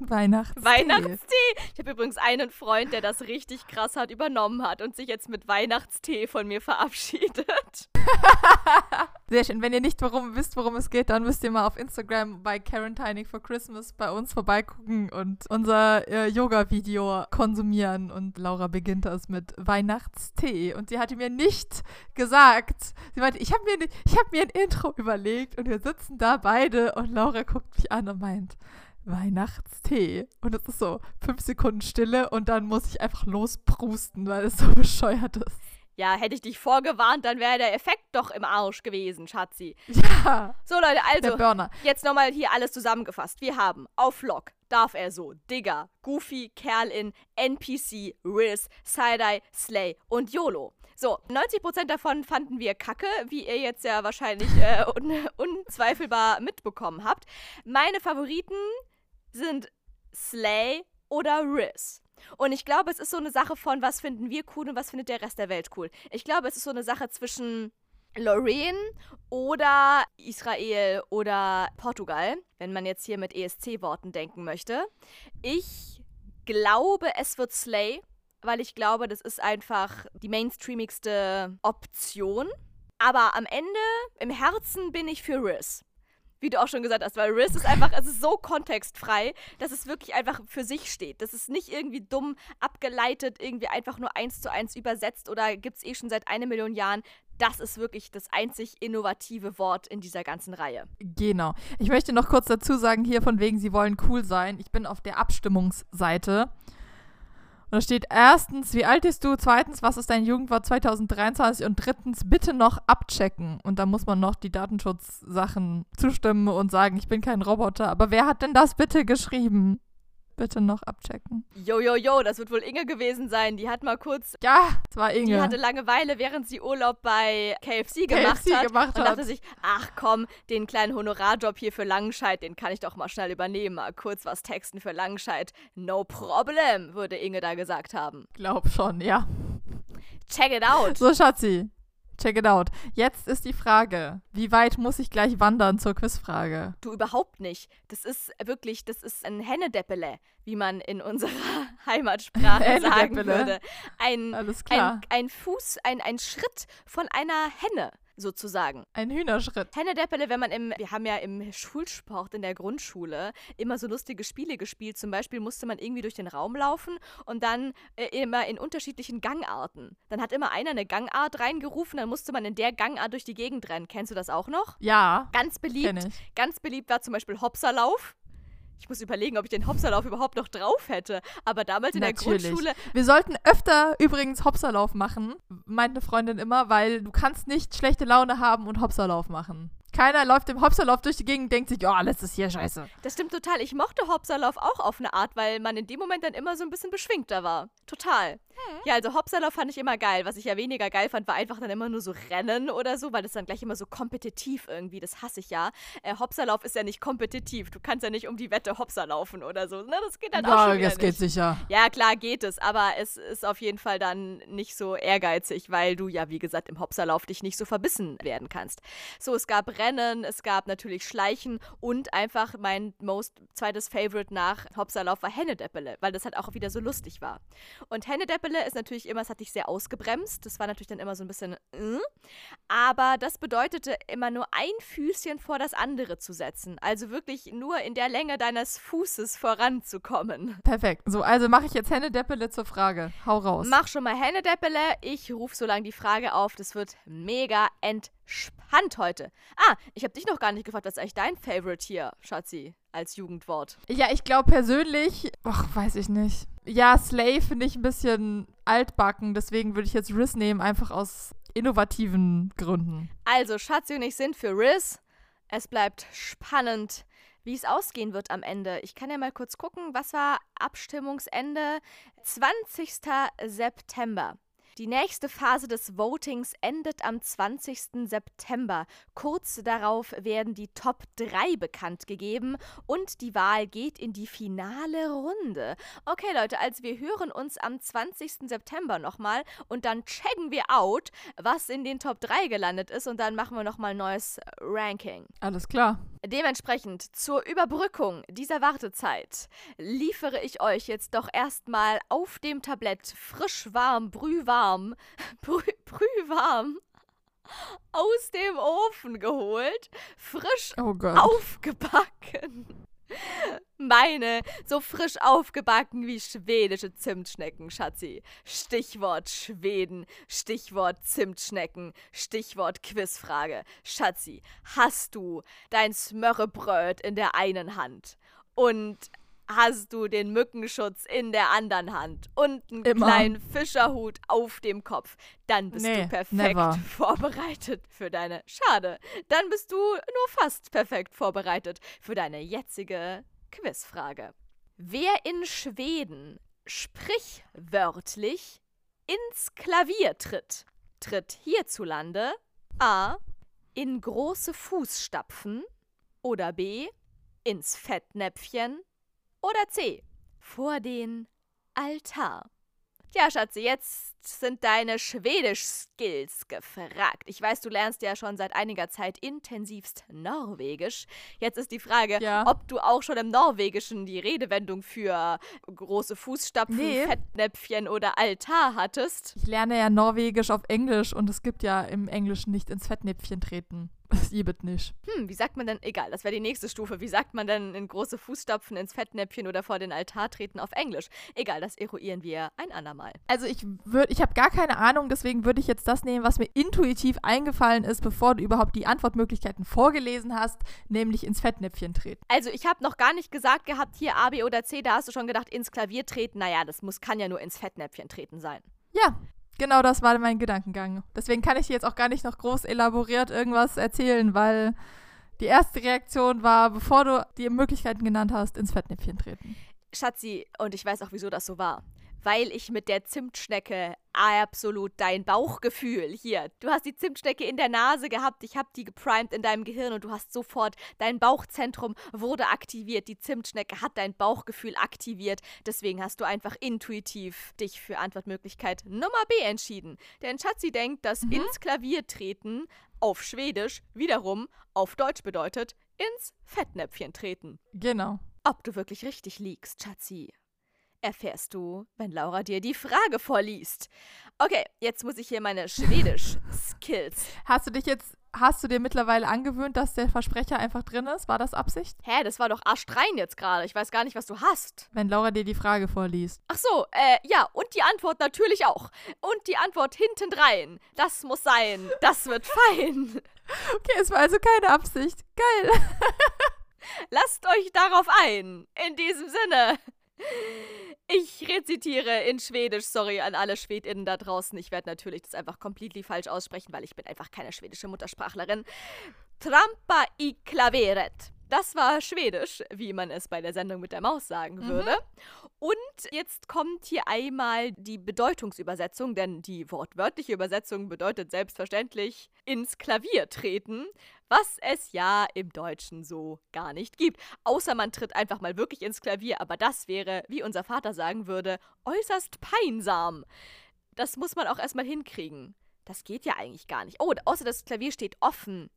Weihnachtstee. Weihnachtstee! Ich habe übrigens einen Freund, der das richtig krass hat übernommen hat und sich jetzt mit Weihnachtstee von mir verabschiedet. Sehr schön. Wenn ihr nicht warum, wisst, worum es geht, dann müsst ihr mal auf Instagram bei Quarantining for Christmas bei uns vorbeigucken und unser äh, Yoga-Video konsumieren. Und Laura beginnt das mit Weihnachtstee. Und sie hatte mir nicht gesagt. Sie meinte, ich habe mir, ich hab mir ein Intro überlegt und wir sitzen da beide und Laura guckt mich an und meint, Weihnachtstee. Und es ist so fünf Sekunden Stille und dann muss ich einfach losprusten, weil es so bescheuert ist. Ja, hätte ich dich vorgewarnt, dann wäre der Effekt doch im Arsch gewesen, Schatzi. Ja, So, Leute, also, jetzt nochmal hier alles zusammengefasst. Wir haben auf Lock, darf er so, Digger, Goofy, Kerl-In, NPC, Riz, Side-Eye, Slay und YOLO. So, 90% davon fanden wir kacke, wie ihr jetzt ja wahrscheinlich äh, un unzweifelbar mitbekommen habt. Meine Favoriten sind Slay oder Riz. Und ich glaube, es ist so eine Sache von, was finden wir cool und was findet der Rest der Welt cool. Ich glaube, es ist so eine Sache zwischen Lorraine oder Israel oder Portugal, wenn man jetzt hier mit ESC-Worten denken möchte. Ich glaube, es wird Slay, weil ich glaube, das ist einfach die mainstreamigste Option. Aber am Ende, im Herzen bin ich für Riz. Wie du auch schon gesagt hast, weil Riz ist einfach, es ist so kontextfrei, dass es wirklich einfach für sich steht. Das ist nicht irgendwie dumm abgeleitet, irgendwie einfach nur eins zu eins übersetzt oder gibt es eh schon seit eine Million Jahren. Das ist wirklich das einzig innovative Wort in dieser ganzen Reihe. Genau. Ich möchte noch kurz dazu sagen, hier von wegen, sie wollen cool sein. Ich bin auf der Abstimmungsseite. Und da steht erstens, wie alt bist du? Zweitens, was ist dein Jugendwort 2023? Und drittens, bitte noch abchecken. Und da muss man noch die Datenschutzsachen zustimmen und sagen, ich bin kein Roboter. Aber wer hat denn das bitte geschrieben? Bitte noch abchecken. Jo, jo, jo, das wird wohl Inge gewesen sein. Die hat mal kurz, Ja, es war die Inge. hatte Langeweile, während sie Urlaub bei KFC gemacht KFC hat. gemacht und hat. dachte sich, ach komm, den kleinen Honorarjob hier für Langenscheid, den kann ich doch mal schnell übernehmen. Mal kurz was texten für Langenscheid. No problem, würde Inge da gesagt haben. Glaub schon, ja. Check it out. So, Schatzi, check it out. Jetzt ist die Frage, wie weit muss ich gleich wandern zur Quizfrage? Du überhaupt nicht. Das ist wirklich, das ist ein Hennedeppele, wie man in unserer Heimatsprache sagen würde. Ein, Alles klar. ein, ein Fuß, ein, ein Schritt von einer Henne sozusagen. Ein Hühnerschritt. Hennedeppele, wenn man im, wir haben ja im Schulsport in der Grundschule immer so lustige Spiele gespielt. Zum Beispiel musste man irgendwie durch den Raum laufen und dann äh, immer in unterschiedlichen Gangarten. Dann hat immer einer eine Gangart reingerufen, dann musste man in der Gangart durch die Gegend rennen. Kennst du das auch noch? Ja, Ganz beliebt. Ganz beliebt war zum Beispiel Hopserlauf. Ich muss überlegen, ob ich den Hopserlauf überhaupt noch drauf hätte. Aber damals in der Natürlich. Grundschule, Wir sollten öfter übrigens Hopserlauf machen, meint eine Freundin immer, weil du kannst nicht schlechte Laune haben und Hopserlauf machen. Keiner läuft im Hopserlauf durch die Gegend und denkt sich, ja, letztes hier scheiße. das stimmt total. Ich mochte Hopserlauf auch auf eine Art, weil man in dem Moment dann immer so ein bisschen beschwingter war. Total. Ja, also Hopserlauf fand ich immer geil. Was ich ja weniger geil fand, war einfach dann immer nur so Rennen oder so, weil das dann gleich immer so kompetitiv irgendwie, das hasse ich ja. Äh, Hopserlauf ist ja nicht kompetitiv. Du kannst ja nicht um die Wette Hopser laufen oder so. Ne? Das geht dann auch schon das geht nicht. sicher. Ja, klar geht es, aber es ist auf jeden Fall dann nicht so ehrgeizig, weil du ja, wie gesagt, im Hopserlauf dich nicht so verbissen werden kannst. So, es gab Rennen, es gab natürlich Schleichen und einfach mein most zweites Favorite nach Hopsalauf war Hennedeppele, weil das halt auch wieder so lustig war. Und Hennedeppele ist natürlich immer, das hatte ich sehr ausgebremst, das war natürlich dann immer so ein bisschen, äh, aber das bedeutete immer nur ein Füßchen vor das andere zu setzen, also wirklich nur in der Länge deines Fußes voranzukommen. Perfekt. So, also mache ich jetzt Hennedeppele zur Frage. Hau raus. Mach schon mal Hennedeppele, ich rufe so lange die Frage auf, das wird mega entspannt heute. Ah, ich habe dich noch gar nicht gefragt, was ist eigentlich dein Favorite hier, Schatzi, als Jugendwort? Ja, ich glaube persönlich, ach, weiß ich nicht. Ja, Slay finde ich ein bisschen altbacken, deswegen würde ich jetzt Riz nehmen, einfach aus innovativen Gründen. Also, Schatzi und ich sind für Riz. Es bleibt spannend, wie es ausgehen wird am Ende. Ich kann ja mal kurz gucken, was war Abstimmungsende? 20. September. Die nächste Phase des Votings endet am 20. September. Kurz darauf werden die Top 3 bekannt gegeben und die Wahl geht in die finale Runde. Okay, Leute, also wir hören uns am 20. September nochmal und dann checken wir out, was in den Top 3 gelandet ist und dann machen wir nochmal ein neues Ranking. Alles klar. Dementsprechend zur Überbrückung dieser Wartezeit liefere ich euch jetzt doch erstmal auf dem Tablett frisch warm, brühwarm, brü brühwarm aus dem Ofen geholt, frisch Oh aufgebacken. Meine, so frisch aufgebacken wie schwedische Zimtschnecken, Schatzi. Stichwort Schweden, Stichwort Zimtschnecken, Stichwort Quizfrage. Schatzi, hast du dein Smörrebröt in der einen Hand und hast du den Mückenschutz in der anderen Hand und einen Immer. kleinen Fischerhut auf dem Kopf, dann bist Nee, du perfekt never. vorbereitet für deine. Schade, dann bist du nur fast perfekt vorbereitet für deine jetzige Quizfrage. Wer in Schweden sprichwörtlich ins Klavier tritt, tritt hierzulande A. in große Fußstapfen oder B. ins Fettnäpfchen oder C. vor den Altar. Ja, Schatzi, jetzt sind deine Schwedisch-Skills gefragt. Ich weiß, du lernst ja schon seit einiger Zeit intensivst Norwegisch. Jetzt ist die Frage, Ja. ob du auch schon im Norwegischen die Redewendung für große Fußstapfen, Nee. Fettnäpfchen oder Altar hattest. Ich lerne ja Norwegisch auf Englisch und es gibt ja im Englischen nicht ins Fettnäpfchen treten. Das gibt nicht. Hm, wie sagt man denn, egal, das wäre die nächste Stufe. Wie sagt man denn in große Fußstapfen, ins Fettnäpfchen oder vor den Altar treten auf Englisch? Egal, das eruieren wir ein andermal. Also ich würde, ich habe gar keine Ahnung, deswegen würde ich jetzt das nehmen, was mir intuitiv eingefallen ist, bevor du überhaupt die Antwortmöglichkeiten vorgelesen hast, nämlich ins Fettnäpfchen treten. Also, ich habe noch gar nicht gesagt gehabt, hier A, B oder C, da hast du schon gedacht, ins Klavier treten. Naja, das muss, kann ja nur ins Fettnäpfchen treten sein. Ja, genau das war mein Gedankengang. Deswegen kann ich dir jetzt auch gar nicht noch groß elaboriert irgendwas erzählen, weil die erste Reaktion war, bevor du die Möglichkeiten genannt hast, ins Fettnäpfchen treten. Schatzi, und ich weiß auch, wieso das so war. Weil ich mit der Zimtschnecke absolut dein Bauchgefühl hier. Du hast die Zimtschnecke in der Nase gehabt, ich habe die geprimed in deinem Gehirn und du hast sofort, dein Bauchzentrum wurde aktiviert. Die Zimtschnecke hat dein Bauchgefühl aktiviert. Deswegen hast du einfach intuitiv dich für Antwortmöglichkeit Nummer B entschieden. Denn Schatzi denkt, dass ins Klavier treten auf Schwedisch wiederum auf Deutsch bedeutet ins Fettnäpfchen treten. Genau. Ob du wirklich richtig liegst, Schatzi, erfährst du, wenn Laura dir die Frage vorliest. Okay, jetzt muss ich hier meine Schwedisch-Skills. Hast du dich jetzt, hast du dir mittlerweile angewöhnt, dass der Versprecher einfach drin ist? War das Absicht? Hä, das war doch arschrein jetzt gerade. Ich weiß gar nicht, was du hast. Wenn Laura dir die Frage vorliest. Ach so, äh, ja, und die Antwort natürlich auch. Und die Antwort hintendrein. Das muss sein. Das wird fein. Okay, es war also keine Absicht. Geil. Lasst euch darauf ein. In diesem Sinne. Ich rezitiere in Schwedisch, sorry an alle SchwedInnen da draußen. Ich werde natürlich das einfach completely falsch aussprechen, weil ich bin einfach keine schwedische Muttersprachlerin. Trampa i klaveret. Das war Schwedisch, wie man es bei der Sendung mit der Maus sagen würde. Und jetzt kommt hier einmal die Bedeutungsübersetzung, denn die wortwörtliche Übersetzung bedeutet selbstverständlich ins Klavier treten, was es ja im Deutschen so gar nicht gibt. Außer man tritt einfach mal wirklich ins Klavier, aber das wäre, wie unser Vater sagen würde, äußerst peinsam. Das muss man auch erstmal hinkriegen. Das geht ja eigentlich gar nicht. Oh, außer das Klavier steht offen.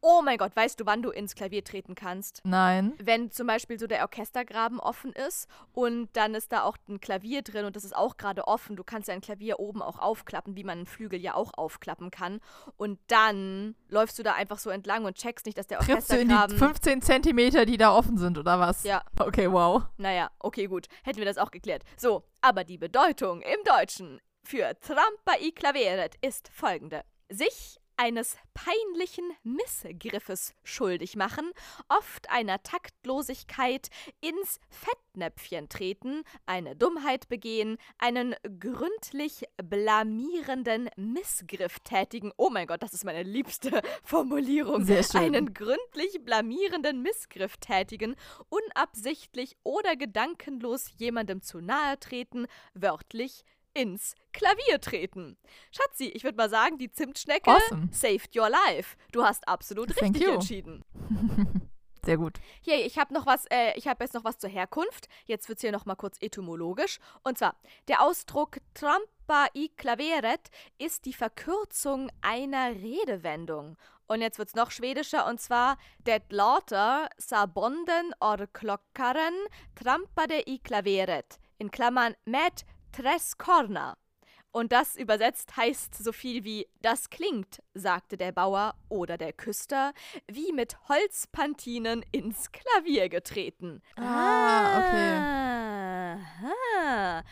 Oh mein Gott, weißt du, wann du ins Klavier treten kannst? Nein. Wenn zum Beispiel so der Orchestergraben offen ist und dann ist da auch ein Klavier drin und das ist auch gerade offen. Du kannst ja ein Klavier oben auch aufklappen, wie man einen Flügel ja auch aufklappen kann. Und dann läufst du da einfach so entlang und checkst nicht, dass der Trittst du in die Orchestergraben. 15 Zentimeter, die da offen sind, oder was? Ja. Okay, wow. Naja, okay, gut. Hätten wir das auch geklärt. So, aber die Bedeutung im Deutschen für Trampa i claveret ist folgende. Sich eines peinlichen Missgriffes schuldig machen, oft einer Taktlosigkeit ins Fettnäpfchen treten, eine Dummheit begehen, einen gründlich blamierenden Missgriff tätigen. Oh mein Gott, das ist meine liebste Formulierung. Sehr schön. Einen gründlich blamierenden Missgriff tätigen, unabsichtlich oder gedankenlos jemandem zu nahe treten, wörtlich ins Klavier treten. Schatzi, ich würde mal sagen, die Zimtschnecke Awesome. saved your life. Du hast absolut Thank richtig you. entschieden. Sehr gut. Hier, ich habe noch was, äh, ich habe jetzt noch was zur Herkunft. Jetzt wird's hier noch mal kurz etymologisch. Und zwar, der Ausdruck trampa i claveret ist die Verkürzung einer Redewendung. Und jetzt wird's noch schwedischer und zwar det låter sabonden or klockaren trampade i claveret. In Klammern med tres corna. Und das übersetzt heißt so viel wie das klingt, sagte der Bauer oder der Küster, wie mit Holzpantinen ins Klavier getreten. Ah, Aha.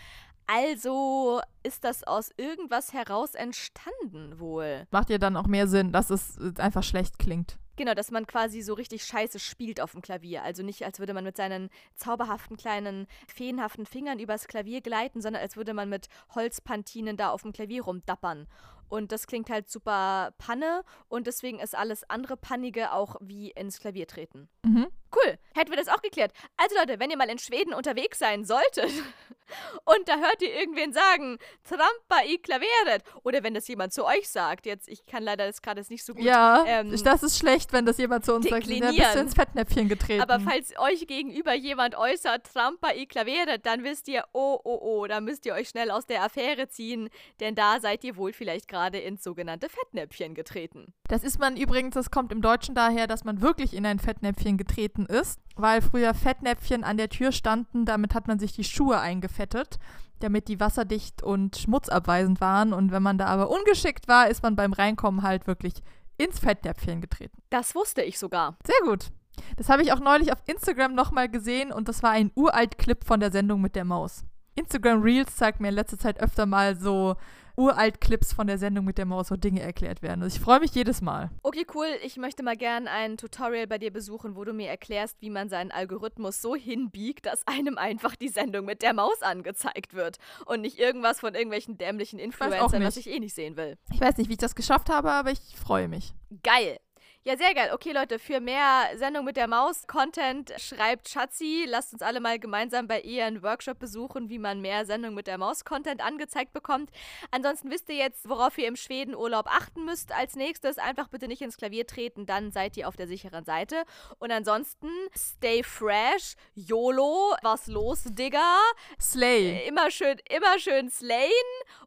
Also ist das aus irgendwas heraus entstanden wohl. Macht ja dann auch mehr Sinn, dass es einfach schlecht klingt. Genau, dass man quasi so richtig scheiße spielt auf dem Klavier. Also nicht, als würde man mit seinen zauberhaften kleinen, feenhaften Fingern übers Klavier gleiten, sondern als würde man mit Holzpantinen da auf dem Klavier rumdappern. Und das klingt halt super Panne und deswegen ist alles andere Pannige auch wie ins Klavier treten. Mhm. Cool, hätten wir das auch geklärt. Also Leute, wenn ihr mal in Schweden unterwegs sein solltet und da hört ihr irgendwen sagen, Trampa i claveret, oder wenn das jemand zu euch sagt, jetzt, ich kann leider das gerade nicht so gut Ja, ähm, das ist schlecht, wenn das jemand zu uns sagt. Du deklinieren. ins Fettnäpfchen getreten. Aber falls euch gegenüber jemand äußert, Trampa i claveret, dann wisst ihr, oh, oh, oh, da müsst ihr euch schnell aus der Affäre ziehen, denn da seid ihr wohl vielleicht gerade ins sogenannte Fettnäpfchen getreten. Das ist man übrigens, das kommt im Deutschen daher, dass man wirklich in ein Fettnäpfchen getreten ist, weil früher Fettnäpfchen an der Tür standen, damit hat man sich die Schuhe eingefettet, damit die wasserdicht und schmutzabweisend waren. Und wenn man da aber ungeschickt war, ist man beim Reinkommen halt wirklich ins Fettnäpfchen getreten. Das wusste ich sogar. Sehr gut. Das habe ich auch neulich auf Instagram nochmal gesehen und das war ein uralt Clip von der Sendung mit der Maus. Instagram Reels zeigt mir in letzter Zeit öfter mal so uralt Clips von der Sendung mit der Maus, wo Dinge erklärt werden. Also ich freue mich jedes Mal. Okay, cool. Ich möchte mal gern ein Tutorial bei dir besuchen, wo du mir erklärst, wie man seinen Algorithmus so hinbiegt, dass einem einfach die Sendung mit der Maus angezeigt wird und nicht irgendwas von irgendwelchen dämlichen Influencern, was ich eh nicht sehen will. Ich weiß nicht, wie ich das geschafft habe, aber ich freue mich. Geil. Ja, sehr geil. Okay, Leute, für mehr Sendung mit der Maus Content schreibt Schatzi. Lasst uns alle mal gemeinsam bei ihr einen Workshop besuchen, wie man mehr Sendung mit der Maus Content angezeigt bekommt. Ansonsten wisst ihr jetzt, worauf ihr im Schweden Urlaub achten müsst. Als nächstes einfach bitte nicht ins Klavier treten, dann seid ihr auf der sicheren Seite. Und ansonsten stay fresh, YOLO, was los, Digga. Slay. Immer schön, immer schön slayen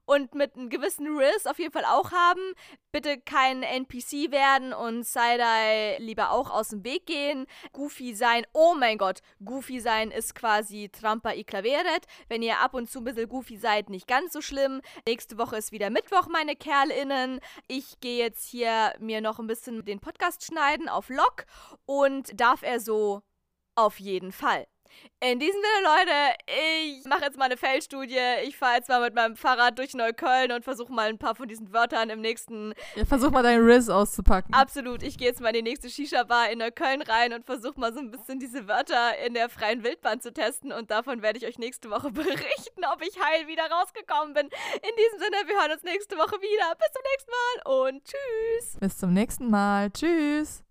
und mit einem gewissen Riss auf jeden Fall auch haben. Bitte kein NPC werden und Side-Eye lieber auch aus dem Weg gehen. Goofy sein, oh mein Gott, Goofy sein ist quasi Trampa i claveret. Wenn ihr ab und zu ein bisschen Goofy seid, nicht ganz so schlimm. Nächste Woche ist wieder Mittwoch, meine KerlInnen. Ich gehe jetzt hier mir noch ein bisschen den Podcast schneiden auf Lock und darf er so auf jeden Fall. In diesem Sinne, Leute, ich mache jetzt mal eine Feldstudie. Ich fahre jetzt mal mit meinem Fahrrad durch Neukölln und versuche mal ein paar von diesen Wörtern im nächsten. Ja, versuch mal deinen Riz auszupacken. Absolut, ich gehe jetzt mal in die nächste Shisha-Bar in Neukölln rein und versuche mal so ein bisschen diese Wörter in der freien Wildbahn zu testen. Und davon werde ich euch nächste Woche berichten, ob ich heil wieder rausgekommen bin. In diesem Sinne, wir hören uns nächste Woche wieder. Bis zum nächsten Mal und tschüss. Bis zum nächsten Mal. Tschüss.